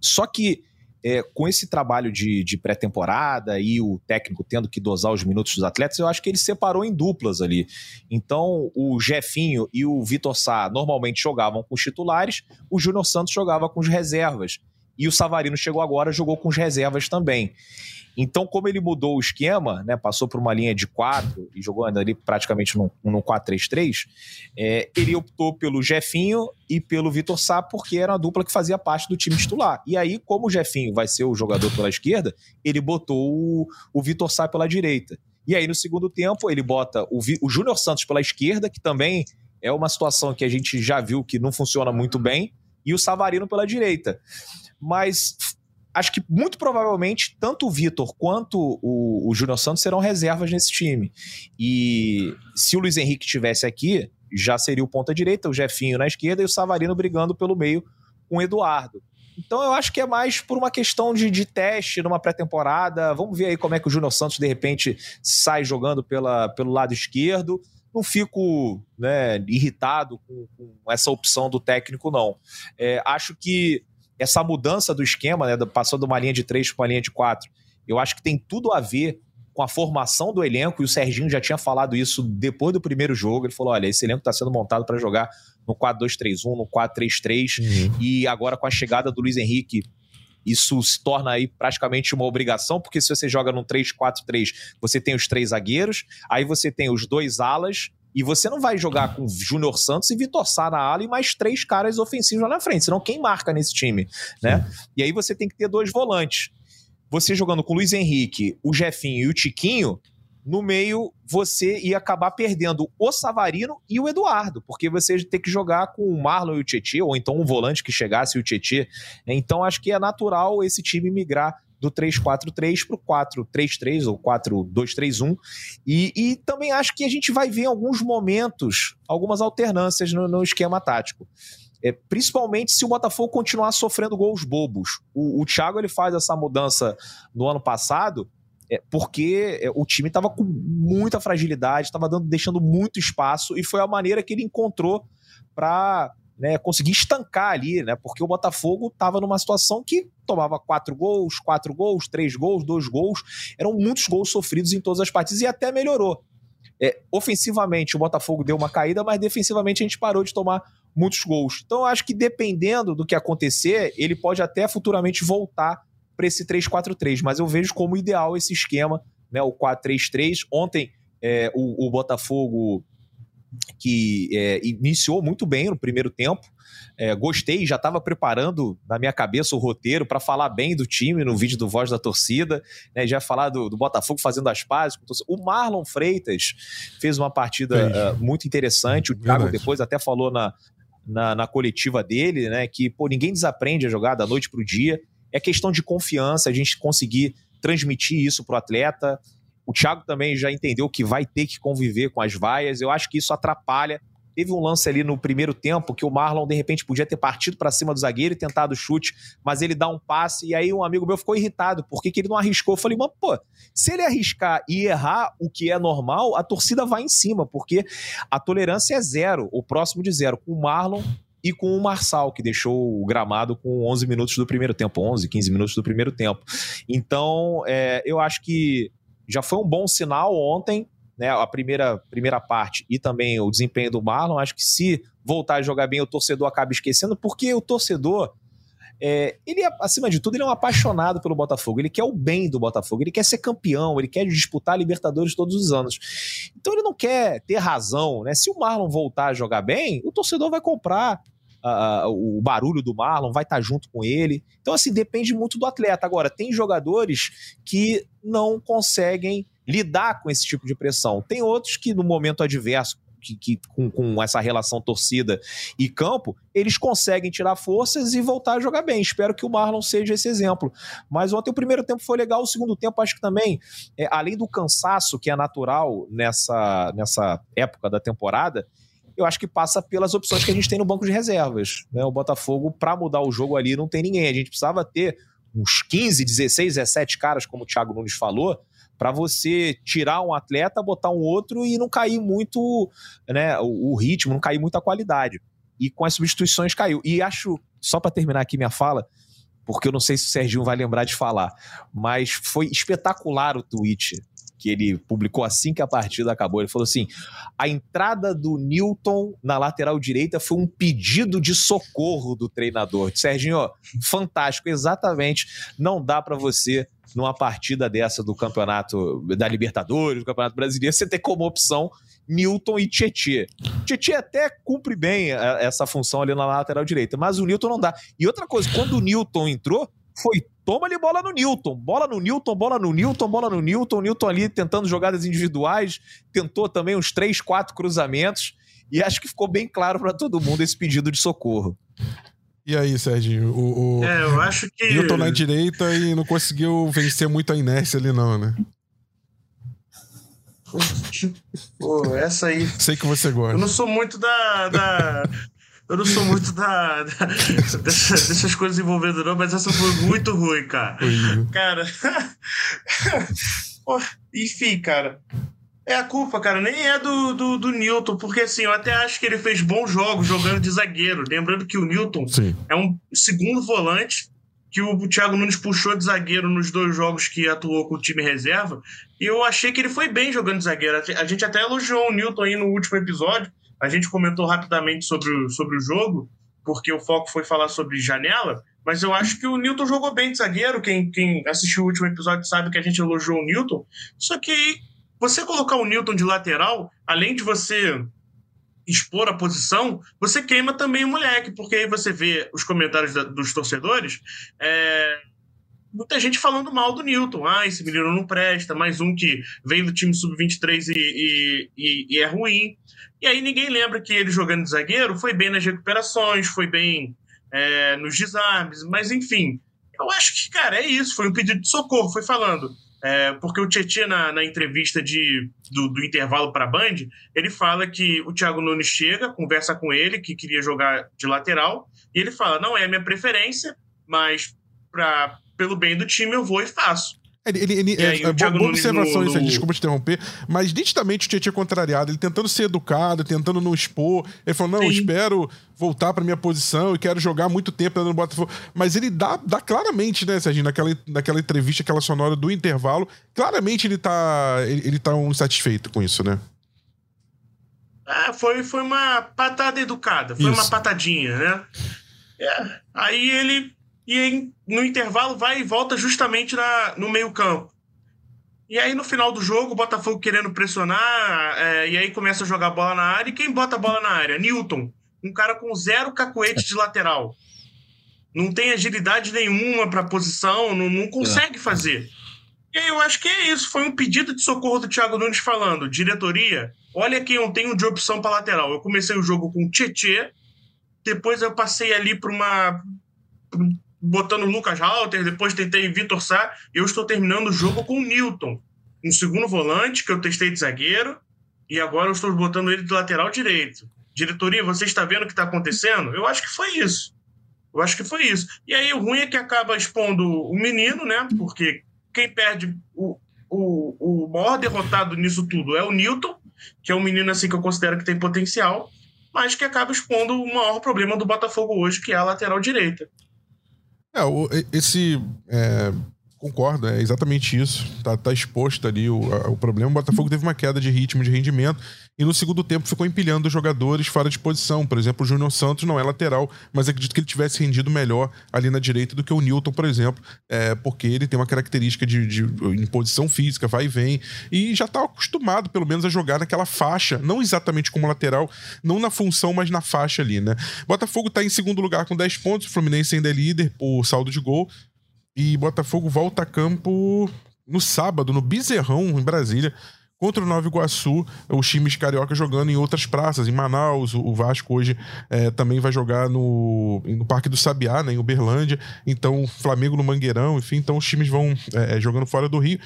Só que é, com esse trabalho de, de pré-temporada e o técnico tendo que dosar os minutos dos atletas, eu acho que ele separou em duplas ali. Então, o Jefinho e o Vitor Sá normalmente jogavam com os titulares, o Júnior Santos jogava com os reservas. E o Savarino chegou agora, jogou com os reservas também. Então, como ele mudou o esquema, né, passou por uma linha de 4 e jogou ali praticamente num, num 4-3-3, é, ele optou pelo Jefinho e pelo Vitor Sá, porque era uma dupla que fazia parte do time titular. E aí, como o Jefinho vai ser o jogador pela esquerda, ele botou o, o Vitor Sá pela direita. E aí, no segundo tempo, ele bota o, o Júnior Santos pela esquerda, que também é uma situação que a gente já viu que não funciona muito bem, e o Savarino pela direita. Mas acho que muito provavelmente tanto o Vitor quanto o, o Júnior Santos serão reservas nesse time. E se o Luiz Henrique estivesse aqui, já seria o ponta direita, o Jefinho na esquerda e o Savarino brigando pelo meio com o Eduardo. Então eu acho que é mais por uma questão de, de teste numa pré-temporada. Vamos ver aí como é que o Júnior Santos de repente sai jogando pela, pelo lado esquerdo. Não fico né, irritado com, com, essa opção do técnico, não. É, acho que essa mudança do esquema, né, passou de uma linha de três para uma linha de quatro, eu acho que tem tudo a ver com a formação do elenco, e o Serginho já tinha falado isso depois do primeiro jogo. Ele falou: olha, esse elenco está sendo montado para jogar no 4-2-3-1, no 4-3-3, uhum. e agora com a chegada do Luiz Henrique. Isso se torna aí praticamente uma obrigação, porque se você joga num 3-4-3, você tem os três zagueiros, aí você tem os dois alas e você não vai jogar com Júnior Santos e Vitor Sá na ala e mais três caras ofensivos lá na frente, senão quem marca nesse time, né? E aí você tem que ter dois volantes. Você jogando com o Luiz Henrique, o Jefinho e o Tiquinho, no meio você ia acabar perdendo o Savarino e o Eduardo, porque você ia ter que jogar com o Marlon e o Tietchan, ou então um volante que chegasse e o Tietchan. Então acho que é natural esse time migrar do 3-4-3 para o 4-3-3 ou 4-2-3-1. E, e, também acho que a gente vai ver em alguns momentos algumas alternâncias no, no esquema tático. É, principalmente se o Botafogo continuar sofrendo gols bobos. O, o Thiago ele faz essa mudança no ano passado é, porque é, o time estava com muita fragilidade, estava deixando muito espaço e foi a maneira que ele encontrou para né, conseguir estancar ali, né? Porque o Botafogo estava numa situação que tomava quatro gols, quatro gols, três gols, dois gols. Eram muitos gols sofridos em todas as partidas e até melhorou. é, ofensivamente o Botafogo deu uma caída, mas defensivamente a gente parou de tomar muitos gols. Então eu acho que dependendo do que acontecer, ele pode até futuramente voltar para esse 3-4-3, mas eu vejo como ideal esse esquema, né, o 4-3-3. Ontem é, o, o, Botafogo que é, iniciou muito bem no primeiro tempo. É, gostei, já estava preparando na minha cabeça o roteiro para falar bem do time no vídeo do Voz da Torcida, né, já falar do, do, Botafogo fazendo as pazes. O Marlon Freitas fez uma partida uh, muito interessante. O Thiago depois até falou na, na, na, coletiva dele, né, que pô, ninguém desaprende a jogar da noite para o dia. É questão de confiança, a gente conseguir transmitir isso para o atleta. O Thiago também já entendeu que vai ter que conviver com as vaias. Eu acho que isso atrapalha. Teve um lance ali no primeiro tempo que o Marlon, de repente, podia ter partido para cima do zagueiro e tentado o chute, mas ele dá um passe. E aí um amigo meu ficou irritado. Por que, que ele não arriscou? Eu falei, mano, pô, se ele arriscar e errar o que é normal, a torcida vai em cima, porque a tolerância é zero, o próximo de zero. Com o Marlon, e com o Marçal, que deixou o gramado com 11 minutos do primeiro tempo, 11, 15 minutos do primeiro tempo. Então, é, eu acho que já foi um bom sinal ontem, né, a primeira, primeira parte e também o desempenho do Marlon. Acho que se voltar a jogar bem, o torcedor acaba esquecendo, porque o torcedor, é, ele, acima de tudo, ele é um apaixonado pelo Botafogo. Ele quer o bem do Botafogo, ele quer ser campeão, ele quer disputar a Libertadores todos os anos. Então ele não quer ter razão, né? Se o Marlon voltar a jogar bem, o torcedor vai comprar. Uh, o barulho do Marlon vai estar junto com ele. Então, assim, depende muito do atleta. Agora, tem jogadores que não conseguem lidar com esse tipo de pressão. Tem outros que, no momento adverso, que, que com, com, essa relação torcida e campo, eles conseguem tirar forças e voltar a jogar bem. Espero que o Marlon seja esse exemplo. Mas ontem o primeiro tempo foi legal, o segundo tempo acho que também, é, além do cansaço que é natural nessa, nessa época da temporada, eu acho que passa pelas opções que a gente tem no banco de reservas. Né? O Botafogo, para mudar o jogo ali, não tem ninguém. A gente precisava ter uns 15, 16, 17 caras, como o Thiago Nunes falou, para você tirar um atleta, botar um outro e não cair muito né, o, o ritmo, não cair muito a qualidade. E com as substituições caiu. E acho, só para terminar aqui minha fala, porque eu não sei se o Serginho vai lembrar de falar, mas foi espetacular o tweet que ele publicou assim que a partida acabou. Ele falou assim: a entrada do Newton na lateral direita foi um pedido de socorro do treinador. Serginho, fantástico, exatamente. Não dá para você numa partida dessa do campeonato da Libertadores, do Campeonato Brasileiro, você ter como opção Newton e Tietê. Tietê até cumpre bem é, essa função ali na lateral direita, mas o Newton não dá. E outra coisa, quando o Newton entrou, foi toma-lhe bola no Newton, bola no Newton, bola no Newton, bola no Newton, Newton ali tentando jogadas individuais, tentou também uns três, quatro cruzamentos, e acho que ficou bem claro para todo mundo esse pedido de socorro.
E aí, Serginho? O,
o é, eu acho que.
Newton na direita e não conseguiu vencer muito a inércia ali, não, né?
Pô, essa aí.
Sei que você gosta.
Eu não sou muito da. da eu não sou muito da, da dessas, dessas, coisas envolvendo, não, mas essa foi muito ruim, cara. Cara. Pô, enfim, cara. É a culpa, cara, nem é do, do, do, Newton, porque assim, eu até acho que ele fez bons jogos jogando de zagueiro. Lembrando que o Newton Sim. é um segundo volante que o Thiago Nunes puxou de zagueiro nos dois jogos que atuou com o time reserva. E eu achei que ele foi bem jogando de zagueiro. A gente até elogiou o Newton aí no último episódio. A gente comentou rapidamente sobre o, sobre o jogo, porque o foco foi falar sobre janela. Mas eu acho que o Newton jogou bem de zagueiro. Quem, quem assistiu o último episódio sabe que a gente elogiou o Newton. Só que você colocar o Newton de lateral, além de você expor a posição, você queima também o moleque, porque aí você vê os comentários da, dos torcedores, é, muita gente falando mal do Newton. Ah, esse menino não presta, mais um que vem do time sub-23 e, e, e, e, é ruim. E aí ninguém lembra que ele jogando de zagueiro foi bem nas recuperações, foi bem é, nos desarmes, mas enfim. Eu acho que, cara, é isso. Foi um pedido de socorro, foi falando. É, porque o Tietchan, na, na entrevista de, do, do intervalo para a Band, ele fala que o Thiago Nunes chega, conversa com ele, que queria jogar de lateral, e ele fala: não é a minha preferência, mas pra, pelo bem do time eu vou e faço.
Ele, ele, ele é, é boa observação no, isso aí, desculpa te interromper, mas nitidamente o Tietchan contrariado, ele tentando ser educado, tentando não expor. Ele falou: não, eu espero voltar pra minha posição e quero jogar muito tempo no Botafogo. Mas ele dá, dá claramente, né, Serginho, naquela, naquela entrevista, aquela sonora do intervalo, claramente ele tá, ele, ele tá um insatisfeito com isso, né?
É, foi, foi uma patada educada, foi Isso. uma patadinha, né? É, aí ele, e no intervalo, vai e volta justamente na, no meio-campo. E aí, no final do jogo, o Botafogo querendo pressionar, é, e aí começa a jogar bola na área. E quem bota a bola na área? Newton, um cara com zero cacoete de lateral. Não tem agilidade nenhuma para posição, não, não consegue é. fazer. E aí eu acho que é isso. Foi um pedido de socorro do Thiago Nunes falando: diretoria, olha quem eu tenho de opção para lateral. Eu comecei o jogo com Tietê, depois eu passei ali para uma. Botando Lucas Halter, depois tentei Vitor Sá. Eu estou terminando o jogo com o Newton, um segundo volante que eu testei de zagueiro, e agora eu estou botando ele de lateral direito. Diretoria, você está vendo o que está acontecendo? Eu acho que foi isso. Eu acho que foi isso. E aí o ruim é que acaba expondo o menino, né? Porque quem perde o, o, o maior derrotado nisso tudo é o Newton, que é um menino assim que eu considero que tem potencial, mas que acaba expondo o maior problema do Botafogo hoje, que é a lateral direita.
É, esse. É, concordo, é exatamente isso. Tá, tá exposto ali o, o problema. O Botafogo teve uma queda de ritmo, de rendimento e no segundo tempo ficou empilhando jogadores fora de posição. Por exemplo, o Júnior Santos não é lateral, mas acredito que ele tivesse rendido melhor ali na direita do que o Newton, por exemplo, é, porque ele tem uma característica de, de imposição física, vai e vem, e já está acostumado, pelo menos, a jogar naquela faixa, não exatamente como lateral, não na função, mas na faixa ali, né? Botafogo está em segundo lugar com 10 pontos, o Fluminense ainda é líder por saldo de gol, e Botafogo volta a campo no sábado, no Bizerrão, em Brasília contra o Nova Iguaçu, os times carioca jogando em outras praças, em Manaus, o Vasco hoje é, também vai jogar no, no Parque do Sabiá, né, em Uberlândia, então Flamengo no Mangueirão, enfim, então os times vão é, jogando fora do Rio.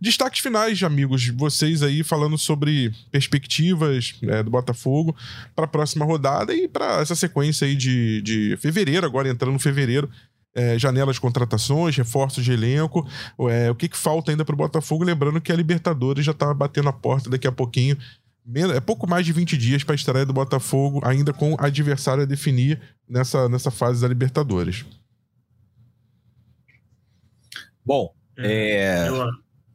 Destaques finais, amigos, vocês aí falando sobre perspectivas é, do Botafogo para a próxima rodada e para essa sequência aí de, de fevereiro, agora entrando no fevereiro, é, janelas de contratações, reforços de elenco, é, o que, que falta ainda para o Botafogo, lembrando que a Libertadores já está batendo a porta daqui a pouquinho. É pouco mais de 20 dias para a estreia do Botafogo, ainda com adversário a definir nessa, nessa fase da Libertadores.
Bom, é,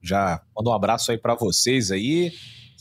já mando um abraço aí para vocês aí,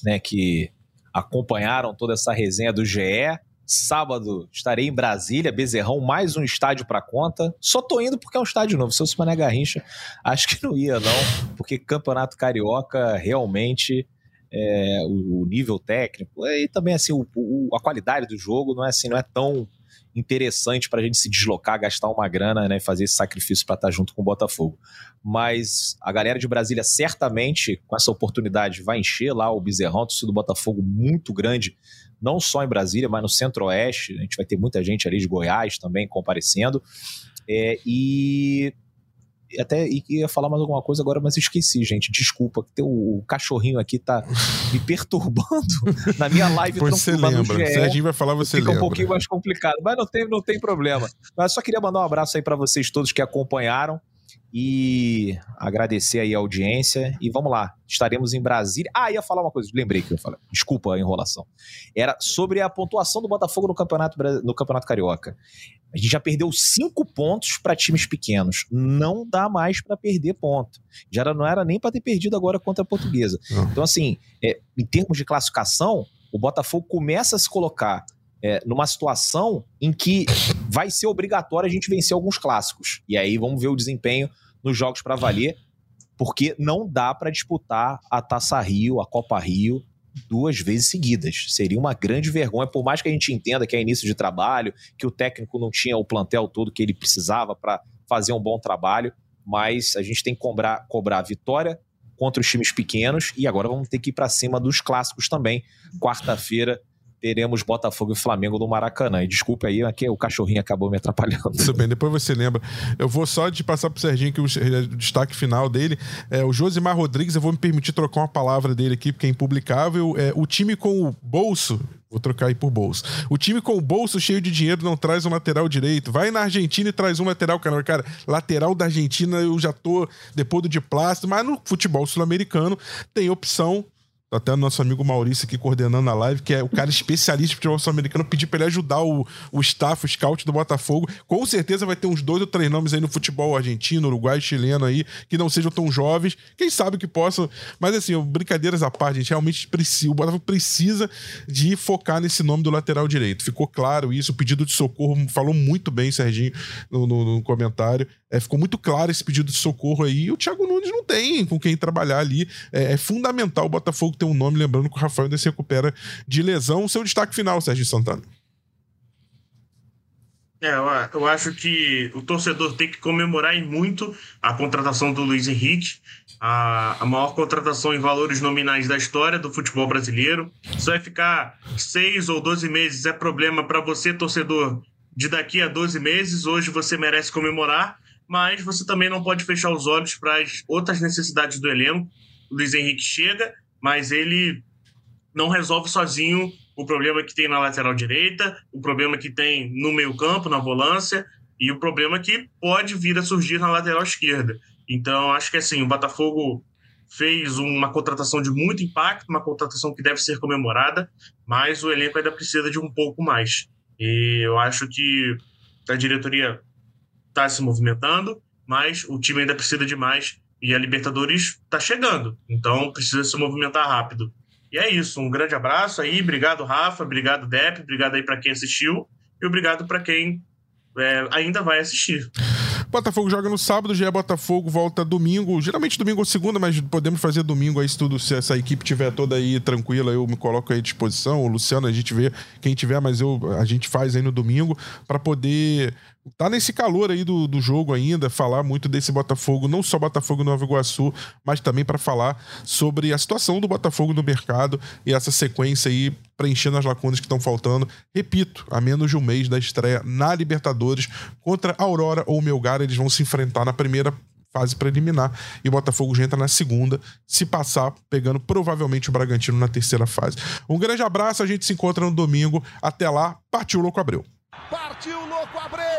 né, que acompanharam toda essa resenha do GE. Sábado estarei em Brasília, Bezerrão, mais um estádio para conta. Só tô indo porque é um estádio novo. Se eu fosse Mané Garrincha, acho que não ia, não, porque Campeonato Carioca realmente é, o, o, nível técnico e também assim o, o, a qualidade do jogo não é assim, não é tão interessante para a gente se deslocar, gastar uma grana, né, fazer esse sacrifício para estar tá junto com o Botafogo. Mas a galera de Brasília certamente com essa oportunidade vai encher lá o Bezerrão, torcida do Botafogo muito grande não só em Brasília, mas no Centro-Oeste. A gente vai ter muita gente ali de Goiás também comparecendo. É, e até ia falar mais alguma coisa agora, mas esqueci, gente. Desculpa, que o cachorrinho aqui tá me perturbando na minha live
pois você lembra. O Serginho vai falar, você
Fica
lembra.
um pouquinho mais complicado, mas não tem, não tem problema. Mas só queria mandar um abraço aí para vocês todos que acompanharam e agradecer aí a audiência. E vamos lá, estaremos em Brasília. Ah, ia falar uma coisa, lembrei que eu falei. Desculpa a enrolação. Era sobre a pontuação do Botafogo no Campeonato, no campeonato Carioca. A gente já perdeu cinco pontos para times pequenos. Não dá mais para perder ponto. Já não era nem para ter perdido agora contra a Portuguesa. Então, assim, é, em termos de classificação, o Botafogo começa a se colocar é, numa situação em que vai ser obrigatório a gente vencer alguns clássicos. E aí vamos ver o desempenho nos jogos para valer, porque não dá para disputar a Taça Rio, a Copa Rio, duas vezes seguidas. Seria uma grande vergonha, por mais que a gente entenda que é início de trabalho, que o técnico não tinha o plantel todo que ele precisava para fazer um bom trabalho, mas a gente tem que cobrar, cobrar vitória contra os times pequenos e agora vamos ter que ir para cima dos clássicos também. Quarta-feira teremos Botafogo e Flamengo no Maracanã. E desculpe aí, aqui o cachorrinho acabou me atrapalhando.
Tudo bem, depois você lembra. Eu vou só de passar pro Serginho que o destaque final dele é o Josimar Rodrigues. Eu vou me permitir trocar uma palavra dele aqui, porque é impublicável. É, o time com o bolso Vou trocar aí por bolso. O time com o bolso cheio de dinheiro não traz um lateral direito. Vai na Argentina e traz um lateral, cara. Cara, lateral da Argentina eu já tô depois do de plástico, mas no futebol sul-americano tem opção até o nosso amigo Maurício aqui coordenando a live, que é o cara especialista em futebol sul-americano, pedir pra ele ajudar o, o staff, o scout do Botafogo. Com certeza vai ter uns dois ou três nomes aí no futebol argentino, uruguai, chileno aí, que não sejam tão jovens. Quem sabe que possam. Mas assim, brincadeiras à parte, gente realmente precisa. O Botafogo precisa de focar nesse nome do lateral direito. Ficou claro isso, o pedido de socorro falou muito bem, Serginho, no, no, no comentário. É, ficou muito claro esse pedido de socorro aí. E o Thiago Nunes não tem com quem trabalhar ali. É, é, fundamental o Botafogo ter um nome, lembrando que o Rafael ainda se recupera de lesão. Seu destaque final, Sérgio Santana.
É, eu acho que o torcedor tem que comemorar em muito a contratação do Luiz Henrique, a, a maior contratação em valores nominais da história do futebol brasileiro. Isso vai ficar seis ou doze meses é problema para você, torcedor, de daqui a 12 meses. Hoje você merece comemorar mas você também não pode fechar os olhos para as outras necessidades do elenco. O Luiz Henrique chega, mas ele não resolve sozinho o problema que tem na lateral direita, o problema que tem no meio-campo, na volância, e o problema que pode vir a surgir na lateral esquerda. Então, acho que assim, o Botafogo fez uma contratação de muito impacto, uma contratação que deve ser comemorada, mas o elenco ainda precisa de um pouco mais. E eu acho que a diretoria está se movimentando, mas o time ainda precisa de mais e a Libertadores está chegando, então precisa se movimentar rápido. E é isso, um grande abraço aí, obrigado Rafa, obrigado Dep, obrigado aí para quem assistiu e obrigado para quem é, ainda vai assistir.
Botafogo joga no sábado, já é Botafogo, volta domingo. Geralmente domingo ou segunda, mas podemos fazer domingo aí se tudo, se essa equipe tiver toda aí tranquila, eu me coloco aí à disposição. O Luciano, a gente vê quem tiver, mas eu, a gente faz aí no domingo para poder tá nesse calor aí do, do jogo ainda, falar muito desse Botafogo, não só Botafogo Nova Iguaçu, mas também para falar sobre a situação do Botafogo no mercado e essa sequência aí preenchendo as lacunas que estão faltando. Repito, a menos de um mês da estreia na Libertadores contra Aurora ou Melgar, eles vão se enfrentar na primeira fase preliminar e o Botafogo já entra na segunda, se passar, pegando provavelmente o Bragantino na terceira fase. Um grande abraço, a gente se encontra no domingo. Até lá, partiu Louco Abreu.
Partiu Louco Abreu,